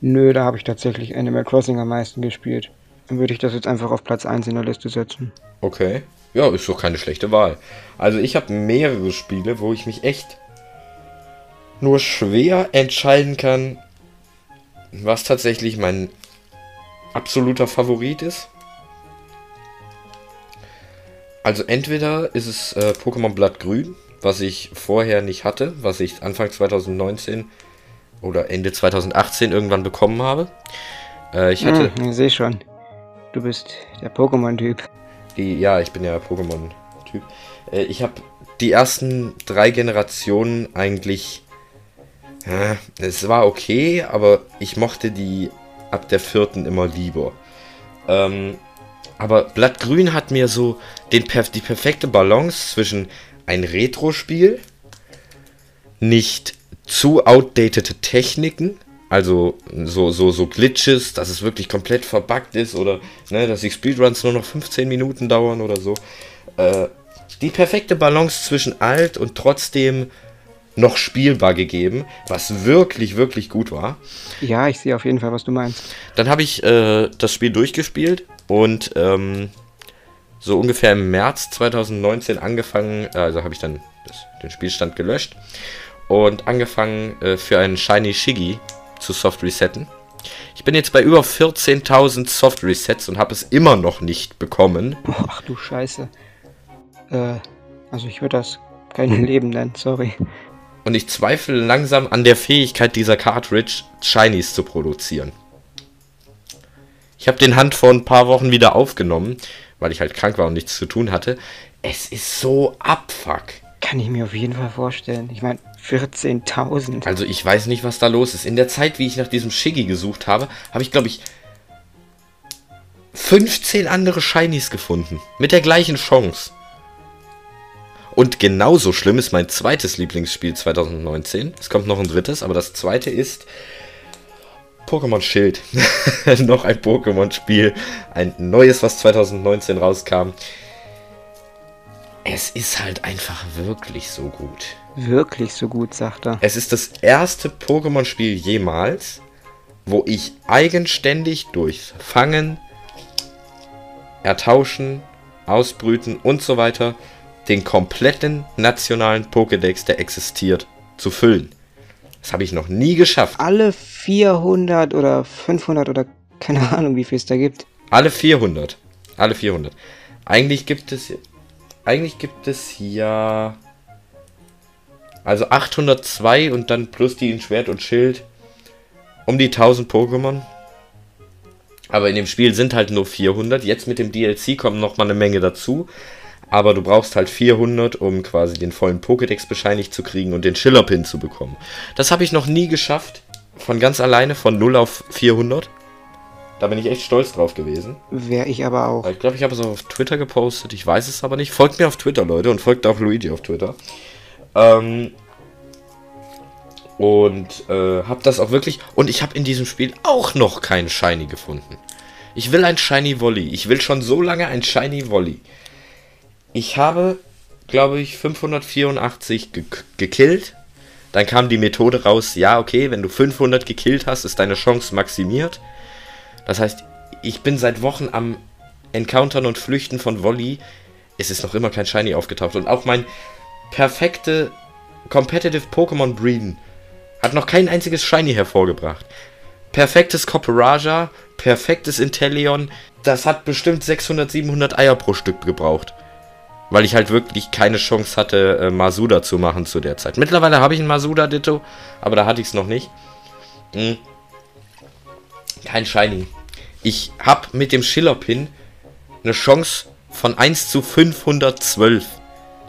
Speaker 4: Nö, da habe ich tatsächlich Animal Crossing am meisten gespielt. Dann würde ich das jetzt einfach auf Platz 1 in der Liste setzen.
Speaker 3: Okay. Ja, ist doch keine schlechte Wahl. Also ich habe mehrere Spiele, wo ich mich echt nur schwer entscheiden kann, was tatsächlich mein absoluter Favorit ist. Also entweder ist es äh, Pokémon Blattgrün, was ich vorher nicht hatte, was ich Anfang 2019 oder Ende 2018 irgendwann bekommen habe. Äh, ich hatte
Speaker 4: Hm, ich sehe schon. Du bist der Pokémon-Typ.
Speaker 3: die, ja, ich bin ja Pokémon-Typ. Äh, ich habe die ersten drei Generationen eigentlich, äh, es war okay, aber ich mochte die ab der vierten immer lieber. Ähm, aber Blattgrün hat mir so den, die perfekte Balance zwischen ein Retro-Spiel, nicht zu outdatete Techniken, also so, so, so Glitches, dass es wirklich komplett verbuggt ist oder ne, dass die Speedruns nur noch 15 Minuten dauern oder so. Äh, die perfekte Balance zwischen alt und trotzdem noch spielbar gegeben, was wirklich, wirklich gut war.
Speaker 4: Ja, ich sehe auf jeden Fall, was du meinst.
Speaker 3: Dann habe ich äh, das Spiel durchgespielt und ähm, so ungefähr im März 2019 angefangen, also habe ich dann das, den Spielstand gelöscht und angefangen äh, für einen Shiny Shiggy zu Soft Resetten. Ich bin jetzt bei über 14.000 Soft Resets und habe es immer noch nicht bekommen.
Speaker 4: Ach du Scheiße. Äh, also ich würde das kein Leben nennen, sorry.
Speaker 3: Und ich zweifle langsam an der Fähigkeit dieser Cartridge, Shinies zu produzieren. Ich habe den Hand vor ein paar Wochen wieder aufgenommen, weil ich halt krank war und nichts zu tun hatte. Es ist so abfuck.
Speaker 4: Kann ich mir auf jeden Fall vorstellen. Ich meine, 14.000.
Speaker 3: Also ich weiß nicht, was da los ist. In der Zeit, wie ich nach diesem Shiggy gesucht habe, habe ich, glaube ich, 15 andere Shinies gefunden. Mit der gleichen Chance. Und genauso schlimm ist mein zweites Lieblingsspiel 2019. Es kommt noch ein drittes, aber das zweite ist Pokémon Schild. noch ein Pokémon-Spiel. Ein neues, was 2019 rauskam. Es ist halt einfach wirklich so gut.
Speaker 4: Wirklich so gut, sagt er.
Speaker 3: Es ist das erste Pokémon-Spiel jemals, wo ich eigenständig durch Fangen, Ertauschen, Ausbrüten und so weiter den kompletten nationalen Pokédex, der existiert, zu füllen. Das habe ich noch nie geschafft.
Speaker 4: Alle 400 oder 500 oder keine Ahnung, wie viel es da gibt.
Speaker 3: Alle 400. Alle 400. Eigentlich gibt es eigentlich gibt es ja also 802 und dann plus die in Schwert und Schild um die 1000 Pokémon. Aber in dem Spiel sind halt nur 400. Jetzt mit dem DLC kommen noch mal eine Menge dazu. Aber du brauchst halt 400, um quasi den vollen Pokédex bescheinigt zu kriegen und den Schillerpin zu bekommen. Das habe ich noch nie geschafft. Von ganz alleine, von 0 auf 400. Da bin ich echt stolz drauf gewesen.
Speaker 4: Wäre ich aber auch.
Speaker 3: Ich glaube, ich habe es auf Twitter gepostet. Ich weiß es aber nicht. Folgt mir auf Twitter, Leute. Und folgt auch Luigi auf Twitter. Ähm, und äh, habe das auch wirklich. Und ich habe in diesem Spiel auch noch keinen Shiny gefunden. Ich will ein Shiny Volley. Ich will schon so lange ein Shiny Volley. Ich habe, glaube ich, 584 ge gekillt. Dann kam die Methode raus, ja, okay, wenn du 500 gekillt hast, ist deine Chance maximiert. Das heißt, ich bin seit Wochen am Encountern und Flüchten von Volley. Es ist noch immer kein Shiny aufgetaucht. Und auch mein perfekte Competitive Pokémon breeden. Hat noch kein einziges Shiny hervorgebracht. Perfektes Copperaja, perfektes Inteleon. Das hat bestimmt 600, 700 Eier pro Stück gebraucht. Weil ich halt wirklich keine Chance hatte, äh, Masuda zu machen zu der Zeit. Mittlerweile habe ich einen Masuda Ditto, aber da hatte ich es noch nicht. Hm. Kein Shiny. Ich habe mit dem Schiller-Pin eine Chance von 1 zu 512,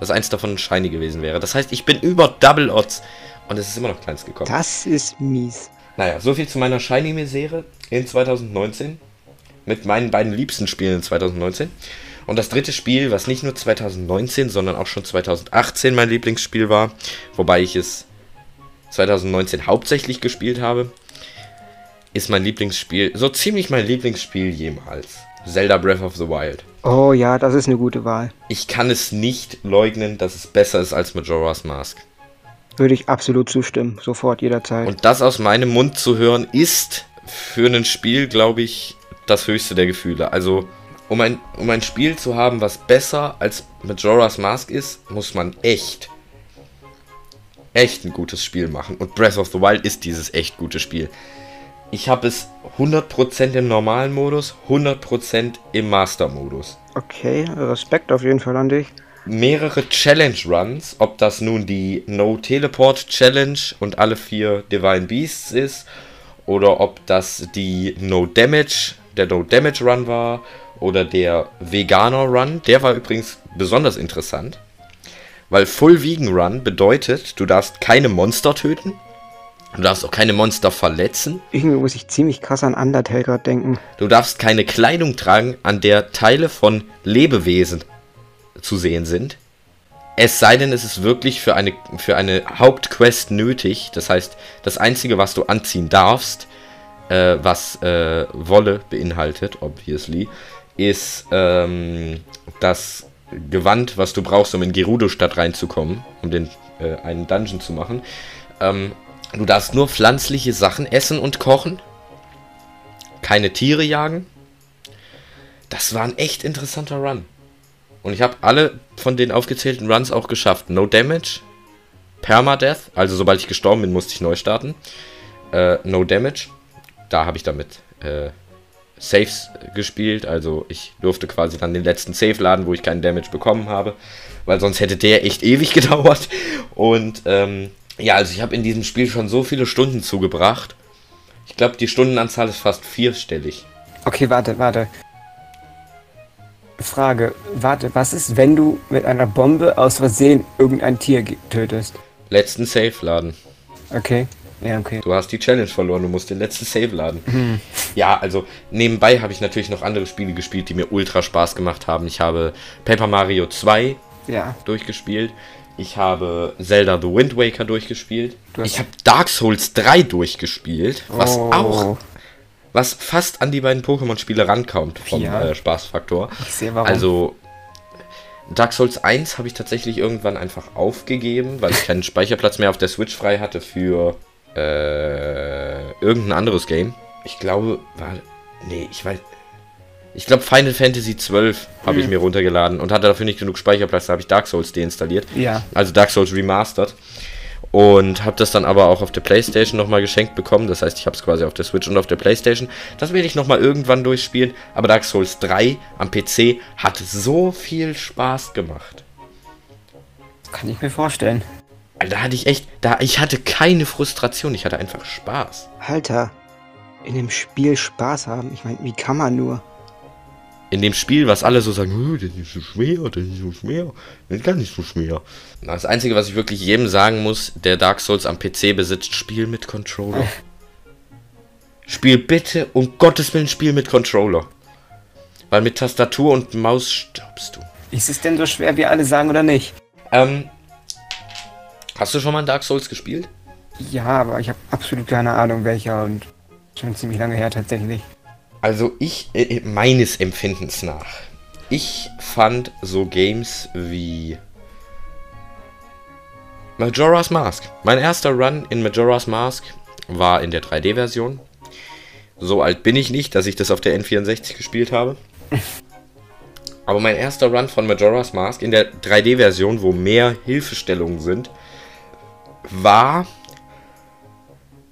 Speaker 3: dass eins davon ein Shiny gewesen wäre. Das heißt, ich bin über Double Odds und es ist immer noch kleins gekommen.
Speaker 4: Das ist mies.
Speaker 3: Naja, soviel zu meiner Shiny-Misere in 2019. Mit meinen beiden liebsten Spielen in 2019. Und das dritte Spiel, was nicht nur 2019, sondern auch schon 2018 mein Lieblingsspiel war, wobei ich es 2019 hauptsächlich gespielt habe, ist mein Lieblingsspiel, so ziemlich mein Lieblingsspiel jemals. Zelda Breath of the Wild.
Speaker 4: Oh ja, das ist eine gute Wahl.
Speaker 3: Ich kann es nicht leugnen, dass es besser ist als Majora's Mask.
Speaker 4: Würde ich absolut zustimmen. Sofort, jederzeit.
Speaker 3: Und das aus meinem Mund zu hören, ist für ein Spiel, glaube ich, das höchste der Gefühle. Also, um ein, um ein Spiel zu haben, was besser als Majora's Mask ist, muss man echt, echt ein gutes Spiel machen. Und Breath of the Wild ist dieses echt gute Spiel. Ich habe es 100% im normalen Modus, 100% im Master-Modus.
Speaker 4: Okay, Respekt auf jeden Fall an dich.
Speaker 3: Mehrere Challenge-Runs, ob das nun die No-Teleport-Challenge und alle vier Divine Beasts ist, oder ob das die No-Damage, der No-Damage-Run war, oder der Veganer-Run. Der war übrigens besonders interessant, weil Full Vegan Run bedeutet, du darfst keine Monster töten, Du darfst auch keine Monster verletzen.
Speaker 4: Irgendwie muss ich ziemlich krass an Undertale gerade denken.
Speaker 3: Du darfst keine Kleidung tragen, an der Teile von Lebewesen zu sehen sind. Es sei denn, es ist wirklich für eine, für eine Hauptquest nötig. Das heißt, das Einzige, was du anziehen darfst, äh, was äh, Wolle beinhaltet, obviously, ist ähm, das Gewand, was du brauchst, um in Gerudo-Stadt reinzukommen, um den äh, einen Dungeon zu machen. Ähm, Du darfst nur pflanzliche Sachen essen und kochen. Keine Tiere jagen. Das war ein echt interessanter Run. Und ich habe alle von den aufgezählten Runs auch geschafft. No Damage, Permadeath, also sobald ich gestorben bin, musste ich neu starten. Äh, no Damage, da habe ich damit äh, Saves gespielt. Also ich durfte quasi dann den letzten Save laden, wo ich keinen Damage bekommen habe. Weil sonst hätte der echt ewig gedauert. Und ähm, ja, also ich habe in diesem Spiel schon so viele Stunden zugebracht. Ich glaube, die Stundenanzahl ist fast vierstellig.
Speaker 4: Okay, warte, warte. Frage, warte, was ist, wenn du mit einer Bombe aus Versehen irgendein Tier tötest?
Speaker 3: Letzten Save laden.
Speaker 4: Okay. Ja, okay.
Speaker 3: Du hast die Challenge verloren, du musst den letzten Save laden. Hm. Ja, also nebenbei habe ich natürlich noch andere Spiele gespielt, die mir ultra Spaß gemacht haben. Ich habe Paper Mario 2
Speaker 4: ja.
Speaker 3: durchgespielt. Ich habe Zelda The Wind Waker durchgespielt. Ich habe Dark Souls 3 durchgespielt, was oh. auch was fast an die beiden Pokémon-Spiele rankommt vom ja. äh, Spaßfaktor.
Speaker 4: Ich sehe warum.
Speaker 3: Also Dark Souls 1 habe ich tatsächlich irgendwann einfach aufgegeben, weil ich keinen Speicherplatz mehr auf der Switch frei hatte für äh, irgendein anderes Game. Ich glaube, war nee, ich weiß ich glaube, Final Fantasy XII habe ich hm. mir runtergeladen und hatte dafür nicht genug Speicherplatz. Da habe ich Dark Souls deinstalliert.
Speaker 4: Ja.
Speaker 3: Also Dark Souls Remastered. Und habe das dann aber auch auf der Playstation nochmal geschenkt bekommen. Das heißt, ich habe es quasi auf der Switch und auf der Playstation. Das werde ich nochmal irgendwann durchspielen. Aber Dark Souls 3 am PC hat so viel Spaß gemacht.
Speaker 4: Kann ich mir vorstellen.
Speaker 3: Da hatte ich echt, da ich hatte keine Frustration, ich hatte einfach Spaß.
Speaker 4: Alter, in dem Spiel Spaß haben. Ich meine, wie kann man nur?
Speaker 3: in dem Spiel, was alle so sagen, das ist so schwer, das ist so schwer, das ist gar nicht so schwer. Das Einzige, was ich wirklich jedem sagen muss, der Dark Souls am PC besitzt, spiel mit Controller. spiel bitte um Gottes Willen Spiel mit Controller. Weil mit Tastatur und Maus stirbst du.
Speaker 4: Ist es denn so schwer, wie alle sagen, oder nicht?
Speaker 3: Ähm, hast du schon mal Dark Souls gespielt?
Speaker 4: Ja, aber ich habe absolut keine Ahnung welcher und schon ziemlich lange her tatsächlich.
Speaker 3: Also ich, äh, meines Empfindens nach, ich fand so Games wie Majora's Mask. Mein erster Run in Majora's Mask war in der 3D-Version. So alt bin ich nicht, dass ich das auf der N64 gespielt habe. Aber mein erster Run von Majora's Mask in der 3D-Version, wo mehr Hilfestellungen sind, war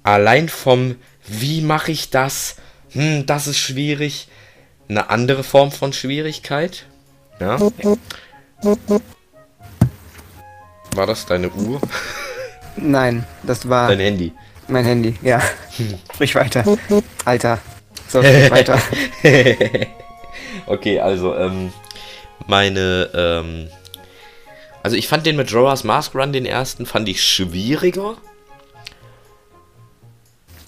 Speaker 3: allein vom wie mache ich das? Hm, das ist schwierig. Eine andere Form von Schwierigkeit. Ja. War das deine Uhr?
Speaker 4: Nein, das war
Speaker 3: Dein Handy.
Speaker 4: mein Handy. Ja. Sprich weiter. Alter. So, sprich weiter.
Speaker 3: okay, also, ähm, meine, ähm, also ich fand den mit Majora's Mask Run, den ersten, fand ich schwieriger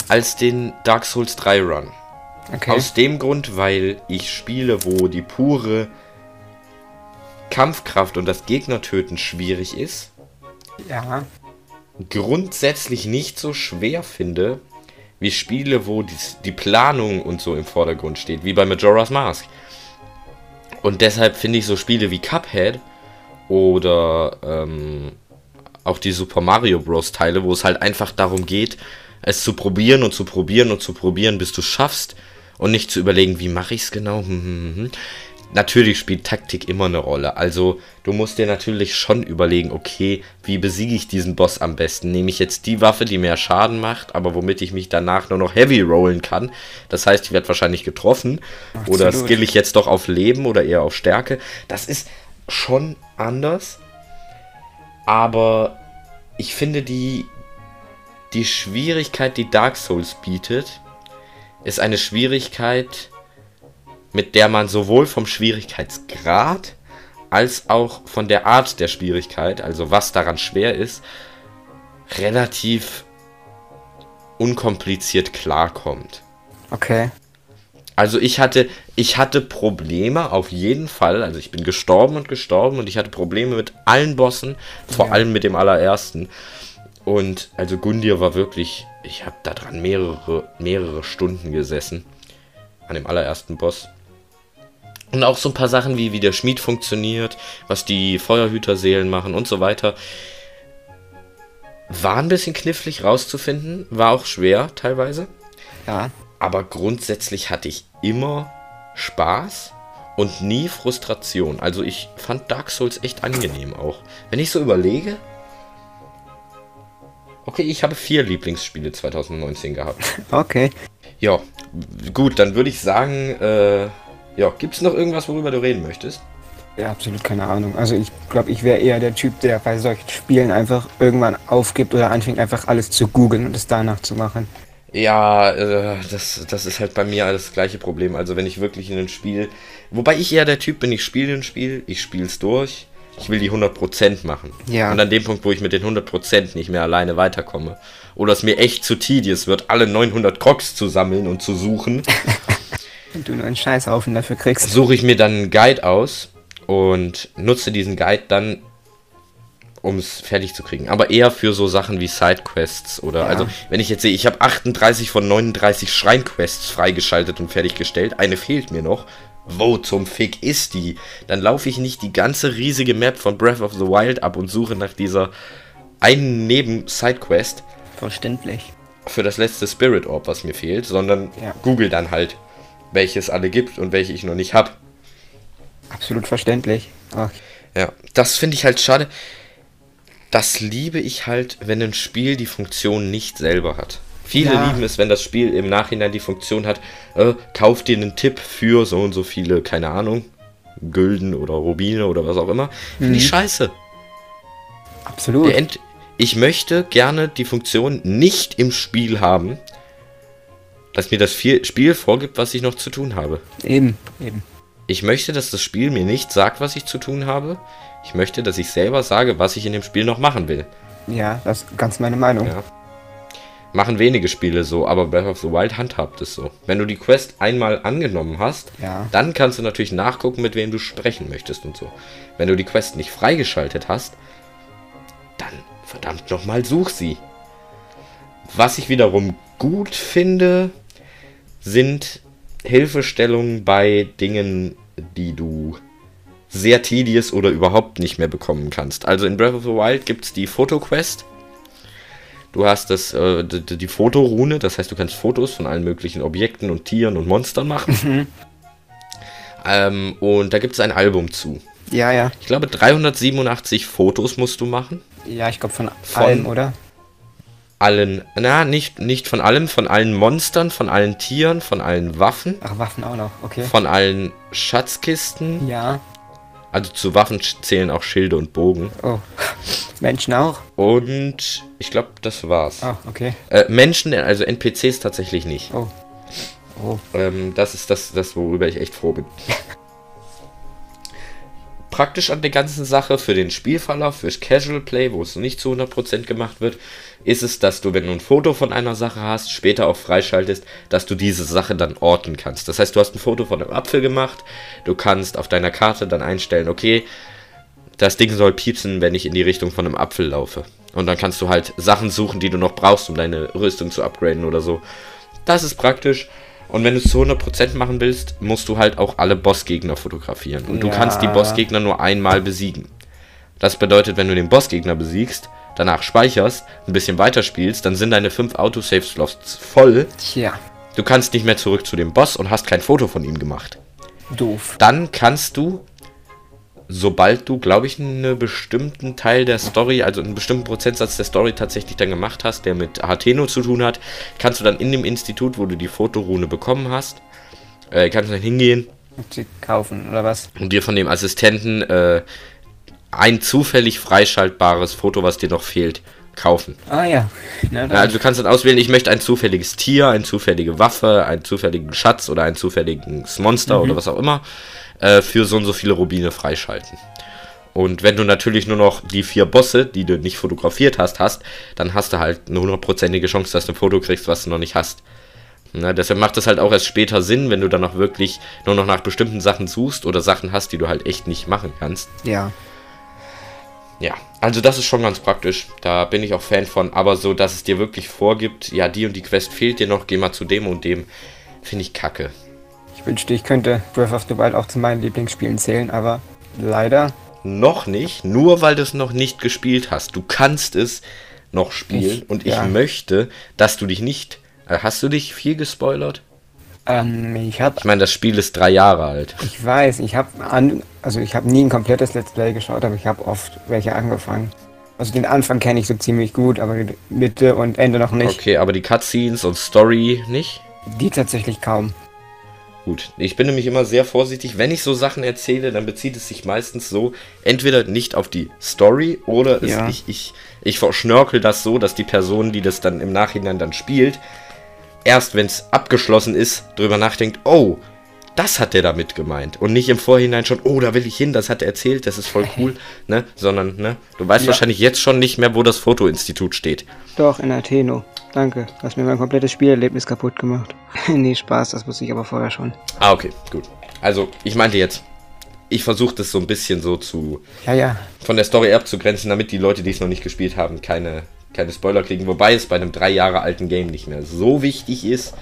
Speaker 3: als den Dark Souls 3 Run.
Speaker 4: Okay.
Speaker 3: Aus dem Grund, weil ich Spiele, wo die pure Kampfkraft und das Gegnertöten schwierig ist,
Speaker 4: ja.
Speaker 3: grundsätzlich nicht so schwer finde, wie Spiele, wo die, die Planung und so im Vordergrund steht, wie bei Majora's Mask. Und deshalb finde ich so Spiele wie Cuphead oder ähm, auch die Super Mario Bros. Teile, wo es halt einfach darum geht, es zu probieren und zu probieren und zu probieren, bis du es schaffst und nicht zu überlegen, wie mache ich es genau. Hm, hm, hm. Natürlich spielt Taktik immer eine Rolle. Also du musst dir natürlich schon überlegen, okay, wie besiege ich diesen Boss am besten? Nehme ich jetzt die Waffe, die mehr Schaden macht, aber womit ich mich danach nur noch heavy rollen kann. Das heißt, ich werde wahrscheinlich getroffen. Oder
Speaker 4: Absolut.
Speaker 3: skill ich jetzt doch auf Leben oder eher auf Stärke. Das ist schon anders. Aber ich finde die, die Schwierigkeit, die Dark Souls bietet, ist eine Schwierigkeit, mit der man sowohl vom Schwierigkeitsgrad als auch von der Art der Schwierigkeit, also was daran schwer ist, relativ unkompliziert klarkommt.
Speaker 4: Okay.
Speaker 3: Also ich hatte, ich hatte Probleme auf jeden Fall. Also ich bin gestorben und gestorben und ich hatte Probleme mit allen Bossen, vor
Speaker 4: Ja.
Speaker 3: allem mit dem allerersten. Und also Gundir war wirklich, ich habe da dran mehrere, mehrere Stunden gesessen. An dem allerersten Boss. Und auch so ein paar Sachen wie, wie der Schmied funktioniert, was die Feuerhüterseelen machen und so weiter. War ein bisschen knifflig rauszufinden, war auch schwer teilweise.
Speaker 4: Ja.
Speaker 3: Aber grundsätzlich hatte ich immer Spaß und nie Frustration. Also ich fand Dark Souls echt angenehm auch. Wenn ich so überlege. Okay, ich habe vier Lieblingsspiele 2019 gehabt.
Speaker 4: Okay.
Speaker 3: Ja, gut, dann würde ich sagen, äh, ja, gibt es noch irgendwas, worüber du reden möchtest?
Speaker 4: Ja, absolut keine Ahnung. Also ich glaube, ich wäre eher der Typ, der bei solchen Spielen einfach irgendwann aufgibt oder anfängt einfach alles zu googeln und es danach zu machen.
Speaker 3: Ja, äh, das, das ist halt bei mir das gleiche Problem. Also wenn ich wirklich in ein Spiel, wobei ich eher der Typ bin, ich spiele ein Spiel, ich spiele es durch, ich will die 100% machen.
Speaker 4: Ja.
Speaker 3: Und an dem Punkt, wo ich mit den 100% nicht mehr alleine weiterkomme, oder es mir echt zu tedious wird, alle 900 Crocs zu sammeln und zu suchen,
Speaker 4: Und du nur einen Scheißhaufen dafür kriegst.
Speaker 3: suche ich mir dann einen Guide aus und nutze diesen Guide dann, um es fertig zu kriegen. Aber eher für so Sachen wie Sidequests oder,
Speaker 4: Ja.
Speaker 3: also, wenn ich jetzt sehe, ich habe 38 von 39 Schreinquests freigeschaltet und fertiggestellt, eine fehlt mir noch. Wo zum Fick ist die? Dann laufe ich nicht die ganze riesige Map von Breath of the Wild ab und suche nach dieser einen Neben-Sidequest
Speaker 4: Verständlich.
Speaker 3: für das letzte Spirit Orb, was mir fehlt, sondern
Speaker 4: Ja.
Speaker 3: google dann halt, welche es alle gibt und welche ich noch nicht habe.
Speaker 4: Absolut verständlich. Ach,
Speaker 3: Ja, das finde ich halt schade. Das liebe ich halt, wenn ein Spiel die Funktion nicht selber hat. Viele
Speaker 4: Ja.
Speaker 3: lieben es, wenn das Spiel im Nachhinein die Funktion hat, äh, kauf dir einen Tipp für so und so viele, keine Ahnung, Gülden oder Rubine oder was auch immer. Finde ich scheiße.
Speaker 4: absolut.
Speaker 3: Ich möchte gerne die Funktion nicht im Spiel haben, dass mir das Spiel vorgibt, was ich noch zu tun habe.
Speaker 4: Eben, eben.
Speaker 3: Ich möchte, dass das Spiel mir nicht sagt, was ich zu tun habe. Ich möchte, dass ich selber sage, was ich in dem Spiel noch machen will.
Speaker 4: Ja, das ist ganz meine Meinung.
Speaker 3: Ja. Machen wenige Spiele so, aber Breath of the Wild handhabt es so. Wenn du die Quest einmal angenommen hast,
Speaker 4: Ja.
Speaker 3: dann kannst du natürlich nachgucken, mit wem du sprechen möchtest und so. Wenn du die Quest nicht freigeschaltet hast, dann verdammt nochmal such sie. Was ich wiederum gut finde, sind Hilfestellungen bei Dingen, die du sehr tedious oder überhaupt nicht mehr bekommen kannst. Also in Breath of the Wild gibt es die Fotoquest. Du hast das, äh, die, die- Fotorune, das heißt, du kannst Fotos von allen möglichen Objekten und Tieren und Monstern machen. ähm, und da gibt es ein Album zu.
Speaker 4: Ja, ja.
Speaker 3: Ich glaube, 387 Fotos musst du machen.
Speaker 4: Ja, ich glaube von,
Speaker 3: Von-
Speaker 4: allem, oder?
Speaker 3: allen, na, nicht, nicht von allem, von allen Monstern, von allen Tieren, von allen Waffen,
Speaker 4: Ach, Waffen auch noch, okay.
Speaker 3: von allen Schatzkisten.
Speaker 4: Ja.
Speaker 3: Also zu Waffen zählen auch Schilde und Bogen.
Speaker 4: Oh. Menschen auch?
Speaker 3: Und ich glaube, das war's.
Speaker 4: Oh, okay.
Speaker 3: Äh, Menschen, also NPCs tatsächlich nicht.
Speaker 4: Oh. Oh.
Speaker 3: Ähm, das ist das, das, worüber ich echt froh bin. Praktisch an der ganzen Sache für den Spielverlauf, fürs Casual Play, wo es nicht zu 100% gemacht wird, ist es, dass du, wenn du ein Foto von einer Sache hast, später auch freischaltest, dass du diese Sache dann orten kannst. Das heißt, du hast ein Foto von einem Apfel gemacht, du kannst auf deiner Karte dann einstellen, okay, das Ding soll piepsen, wenn ich in die Richtung von einem Apfel laufe. Und dann kannst du halt Sachen suchen, die du noch brauchst, um deine Rüstung zu upgraden oder so. Das ist praktisch. Und wenn du es zu 100% machen willst, musst du halt auch alle Bossgegner fotografieren. Und du
Speaker 4: Ja.
Speaker 3: kannst die Bossgegner nur einmal besiegen. Das bedeutet, wenn du den Bossgegner besiegst, danach speicherst, ein bisschen weiterspielst, dann sind deine 5 Autosave-Slots voll.
Speaker 4: Tja.
Speaker 3: Du kannst nicht mehr zurück zu dem Boss und hast kein Foto von ihm gemacht.
Speaker 4: Doof.
Speaker 3: Dann kannst du, sobald du, glaube ich, einen bestimmten Teil der Story, also einen bestimmten Prozentsatz der Story tatsächlich dann gemacht hast, der mit Hateno zu tun hat, kannst du dann in dem Institut, wo du die Fotorune bekommen hast, äh, kannst du dann hingehen
Speaker 4: Und sie kaufen, oder was?
Speaker 3: und dir von dem Assistenten äh, ein zufällig freischaltbares Foto, was dir noch fehlt, kaufen.
Speaker 4: Ah ja. Na,
Speaker 3: also du kannst dann auswählen, ich möchte ein zufälliges Tier, eine zufällige Waffe, einen zufälligen Schatz oder ein zufälliges Monster oder was auch immer äh, für so und so viele Rubine freischalten. Und wenn du natürlich nur noch die vier Bosse, die du nicht fotografiert hast, hast, dann hast du halt eine hundertprozentige Chance, dass du ein Foto kriegst, was du noch nicht hast. Na, deshalb macht es halt auch erst später Sinn, wenn du dann auch wirklich nur noch nach bestimmten Sachen suchst oder Sachen hast, die du halt echt nicht machen kannst.
Speaker 4: ja.
Speaker 3: Ja, also das ist schon ganz praktisch. Da bin ich auch Fan von. Aber so, dass es dir wirklich vorgibt, ja, die und die Quest fehlt dir noch, geh mal zu dem und dem, finde ich kacke.
Speaker 4: Ich wünschte, ich könnte Breath of the Wild auch zu meinen Lieblingsspielen zählen, aber leider.
Speaker 3: Noch nicht, nur weil du es noch nicht gespielt hast. Du kannst es noch spielen
Speaker 4: Ich-
Speaker 3: und ich
Speaker 4: ja.
Speaker 3: möchte, dass du dich nicht. Äh, Hast du dich viel gespoilert?
Speaker 4: Ähm, ich hab,
Speaker 3: Ich meine, das Spiel ist drei Jahre alt.
Speaker 4: ich weiß, ich habe also ich habe nie ein komplettes Let's Play geschaut, aber ich habe oft welche angefangen. Also den Anfang kenne ich so ziemlich gut, aber die Mitte und Ende noch nicht.
Speaker 3: Okay, aber die Cutscenes und Story nicht?
Speaker 4: Die tatsächlich kaum.
Speaker 3: Gut, ich bin nämlich immer sehr vorsichtig. Wenn ich so Sachen erzähle, dann bezieht es sich meistens so, entweder nicht auf die Story oder
Speaker 4: Ja.
Speaker 3: ich, ich, ich verschnörkel das so, dass die Person, die das dann im Nachhinein dann spielt, erst wenn es abgeschlossen ist, drüber nachdenkt, oh, das hat der damit gemeint. Und nicht im Vorhinein schon, oh, da will ich hin, das hat er erzählt, das ist voll cool, ne? Sondern, ne? Du weißt
Speaker 4: Ja.
Speaker 3: wahrscheinlich jetzt schon nicht mehr, wo das Fotoinstitut steht.
Speaker 4: Doch, in Atheno. Danke. Du hast mir mein komplettes Spielerlebnis kaputt gemacht. nee, Spaß, das wusste ich aber vorher schon.
Speaker 3: Ah, okay, gut. Also, ich meinte jetzt, ich versuche das so ein bisschen so zu
Speaker 4: Ja, ja.
Speaker 3: von der Story abzugrenzen, damit die Leute, die es noch nicht gespielt haben, keine, keine Spoiler kriegen. Wobei es bei einem drei Jahre alten Game nicht mehr so wichtig ist.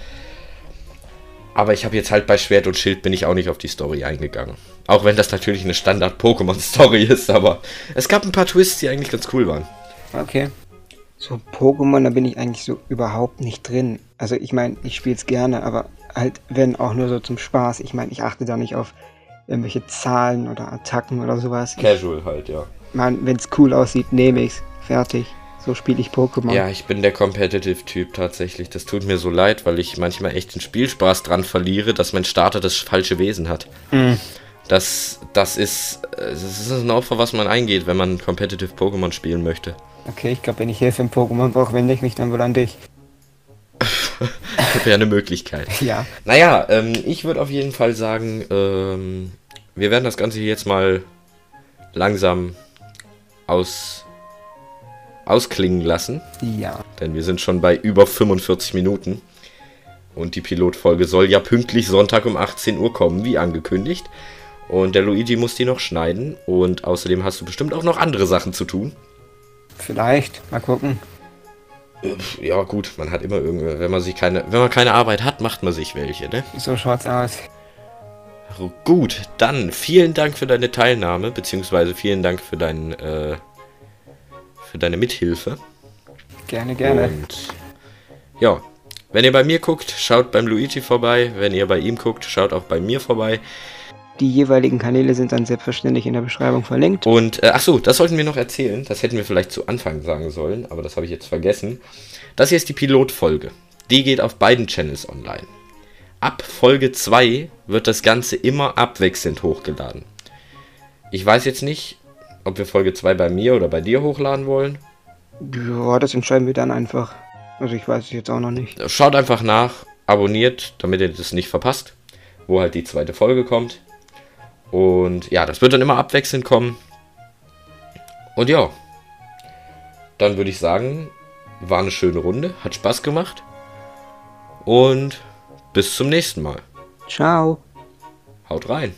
Speaker 3: Aber ich habe jetzt halt bei Schwert und Schild bin ich auch nicht auf die Story eingegangen. Auch wenn das natürlich eine Standard-Pokémon-Story ist, aber es gab ein paar Twists, die eigentlich ganz cool waren.
Speaker 4: Okay. So Pokémon, da bin ich eigentlich so überhaupt nicht drin. Also ich meine, ich spiele es gerne, aber halt, wenn auch nur so zum Spaß. Ich meine, ich achte da nicht auf irgendwelche Zahlen oder Attacken oder sowas.
Speaker 3: Casual halt, ja.
Speaker 4: meine, wenn es cool aussieht, nehme ich's. Fertig. So spiele ich Pokémon.
Speaker 3: Ja, ich bin der Competitive-Typ tatsächlich. Das tut mir so leid, weil ich manchmal echt den Spielspaß dran verliere, dass mein Starter das falsche Wesen hat. Das, das ist, äh, das ist ein Opfer, was man eingeht, wenn man Competitive Pokémon spielen möchte.
Speaker 4: Okay, ich glaube, wenn ich Hilfe im Pokémon brauche, wende ich mich dann wohl an dich.
Speaker 3: Wäre eine Möglichkeit.
Speaker 4: Ja.
Speaker 3: Naja, ähm, ich würde auf jeden Fall sagen, ähm, wir werden das Ganze hier jetzt mal langsam aus, ausklingen lassen.
Speaker 4: Ja.
Speaker 3: Denn wir sind schon bei über 45 Minuten. Und die Pilotfolge soll ja pünktlich Sonntag um 18 Uhr kommen, wie angekündigt. Und der Luigi muss die noch schneiden. Und außerdem hast du bestimmt auch noch andere Sachen zu tun.
Speaker 4: Vielleicht. Mal gucken.
Speaker 3: Pff, Ja, gut, man hat immer irgendwie, wenn man sich keine, wenn man keine Arbeit hat, macht man sich welche, ne?
Speaker 4: So schaut's aus.
Speaker 3: Gut, dann vielen Dank für deine Teilnahme, beziehungsweise vielen Dank für dein, äh, für deine Mithilfe.
Speaker 4: Gerne, gerne.
Speaker 3: Und ja, wenn ihr bei mir guckt, schaut beim Luigi vorbei. Wenn ihr bei ihm guckt, schaut auch bei mir vorbei.
Speaker 4: Die jeweiligen Kanäle sind dann selbstverständlich in der Beschreibung verlinkt.
Speaker 3: Und, äh, ach so, das sollten wir noch erzählen. Das hätten wir vielleicht zu Anfang sagen sollen, aber das habe ich jetzt vergessen. Das hier ist die Pilotfolge. Die geht auf beiden Channels online. Ab Folge 2 wird das Ganze immer abwechselnd hochgeladen. Ich weiß jetzt nicht, ob wir Folge 2 bei mir oder bei dir hochladen wollen.
Speaker 4: Ja, das entscheiden wir dann einfach. Also ich weiß es jetzt auch noch nicht.
Speaker 3: Schaut einfach nach, abonniert, damit ihr das nicht verpasst, wo halt die zweite Folge kommt. Und ja, das wird dann immer abwechselnd kommen. Und ja, dann würde ich sagen, war eine schöne Runde, hat Spaß gemacht. Und bis zum nächsten Mal.
Speaker 4: Ciao.
Speaker 3: Haut rein.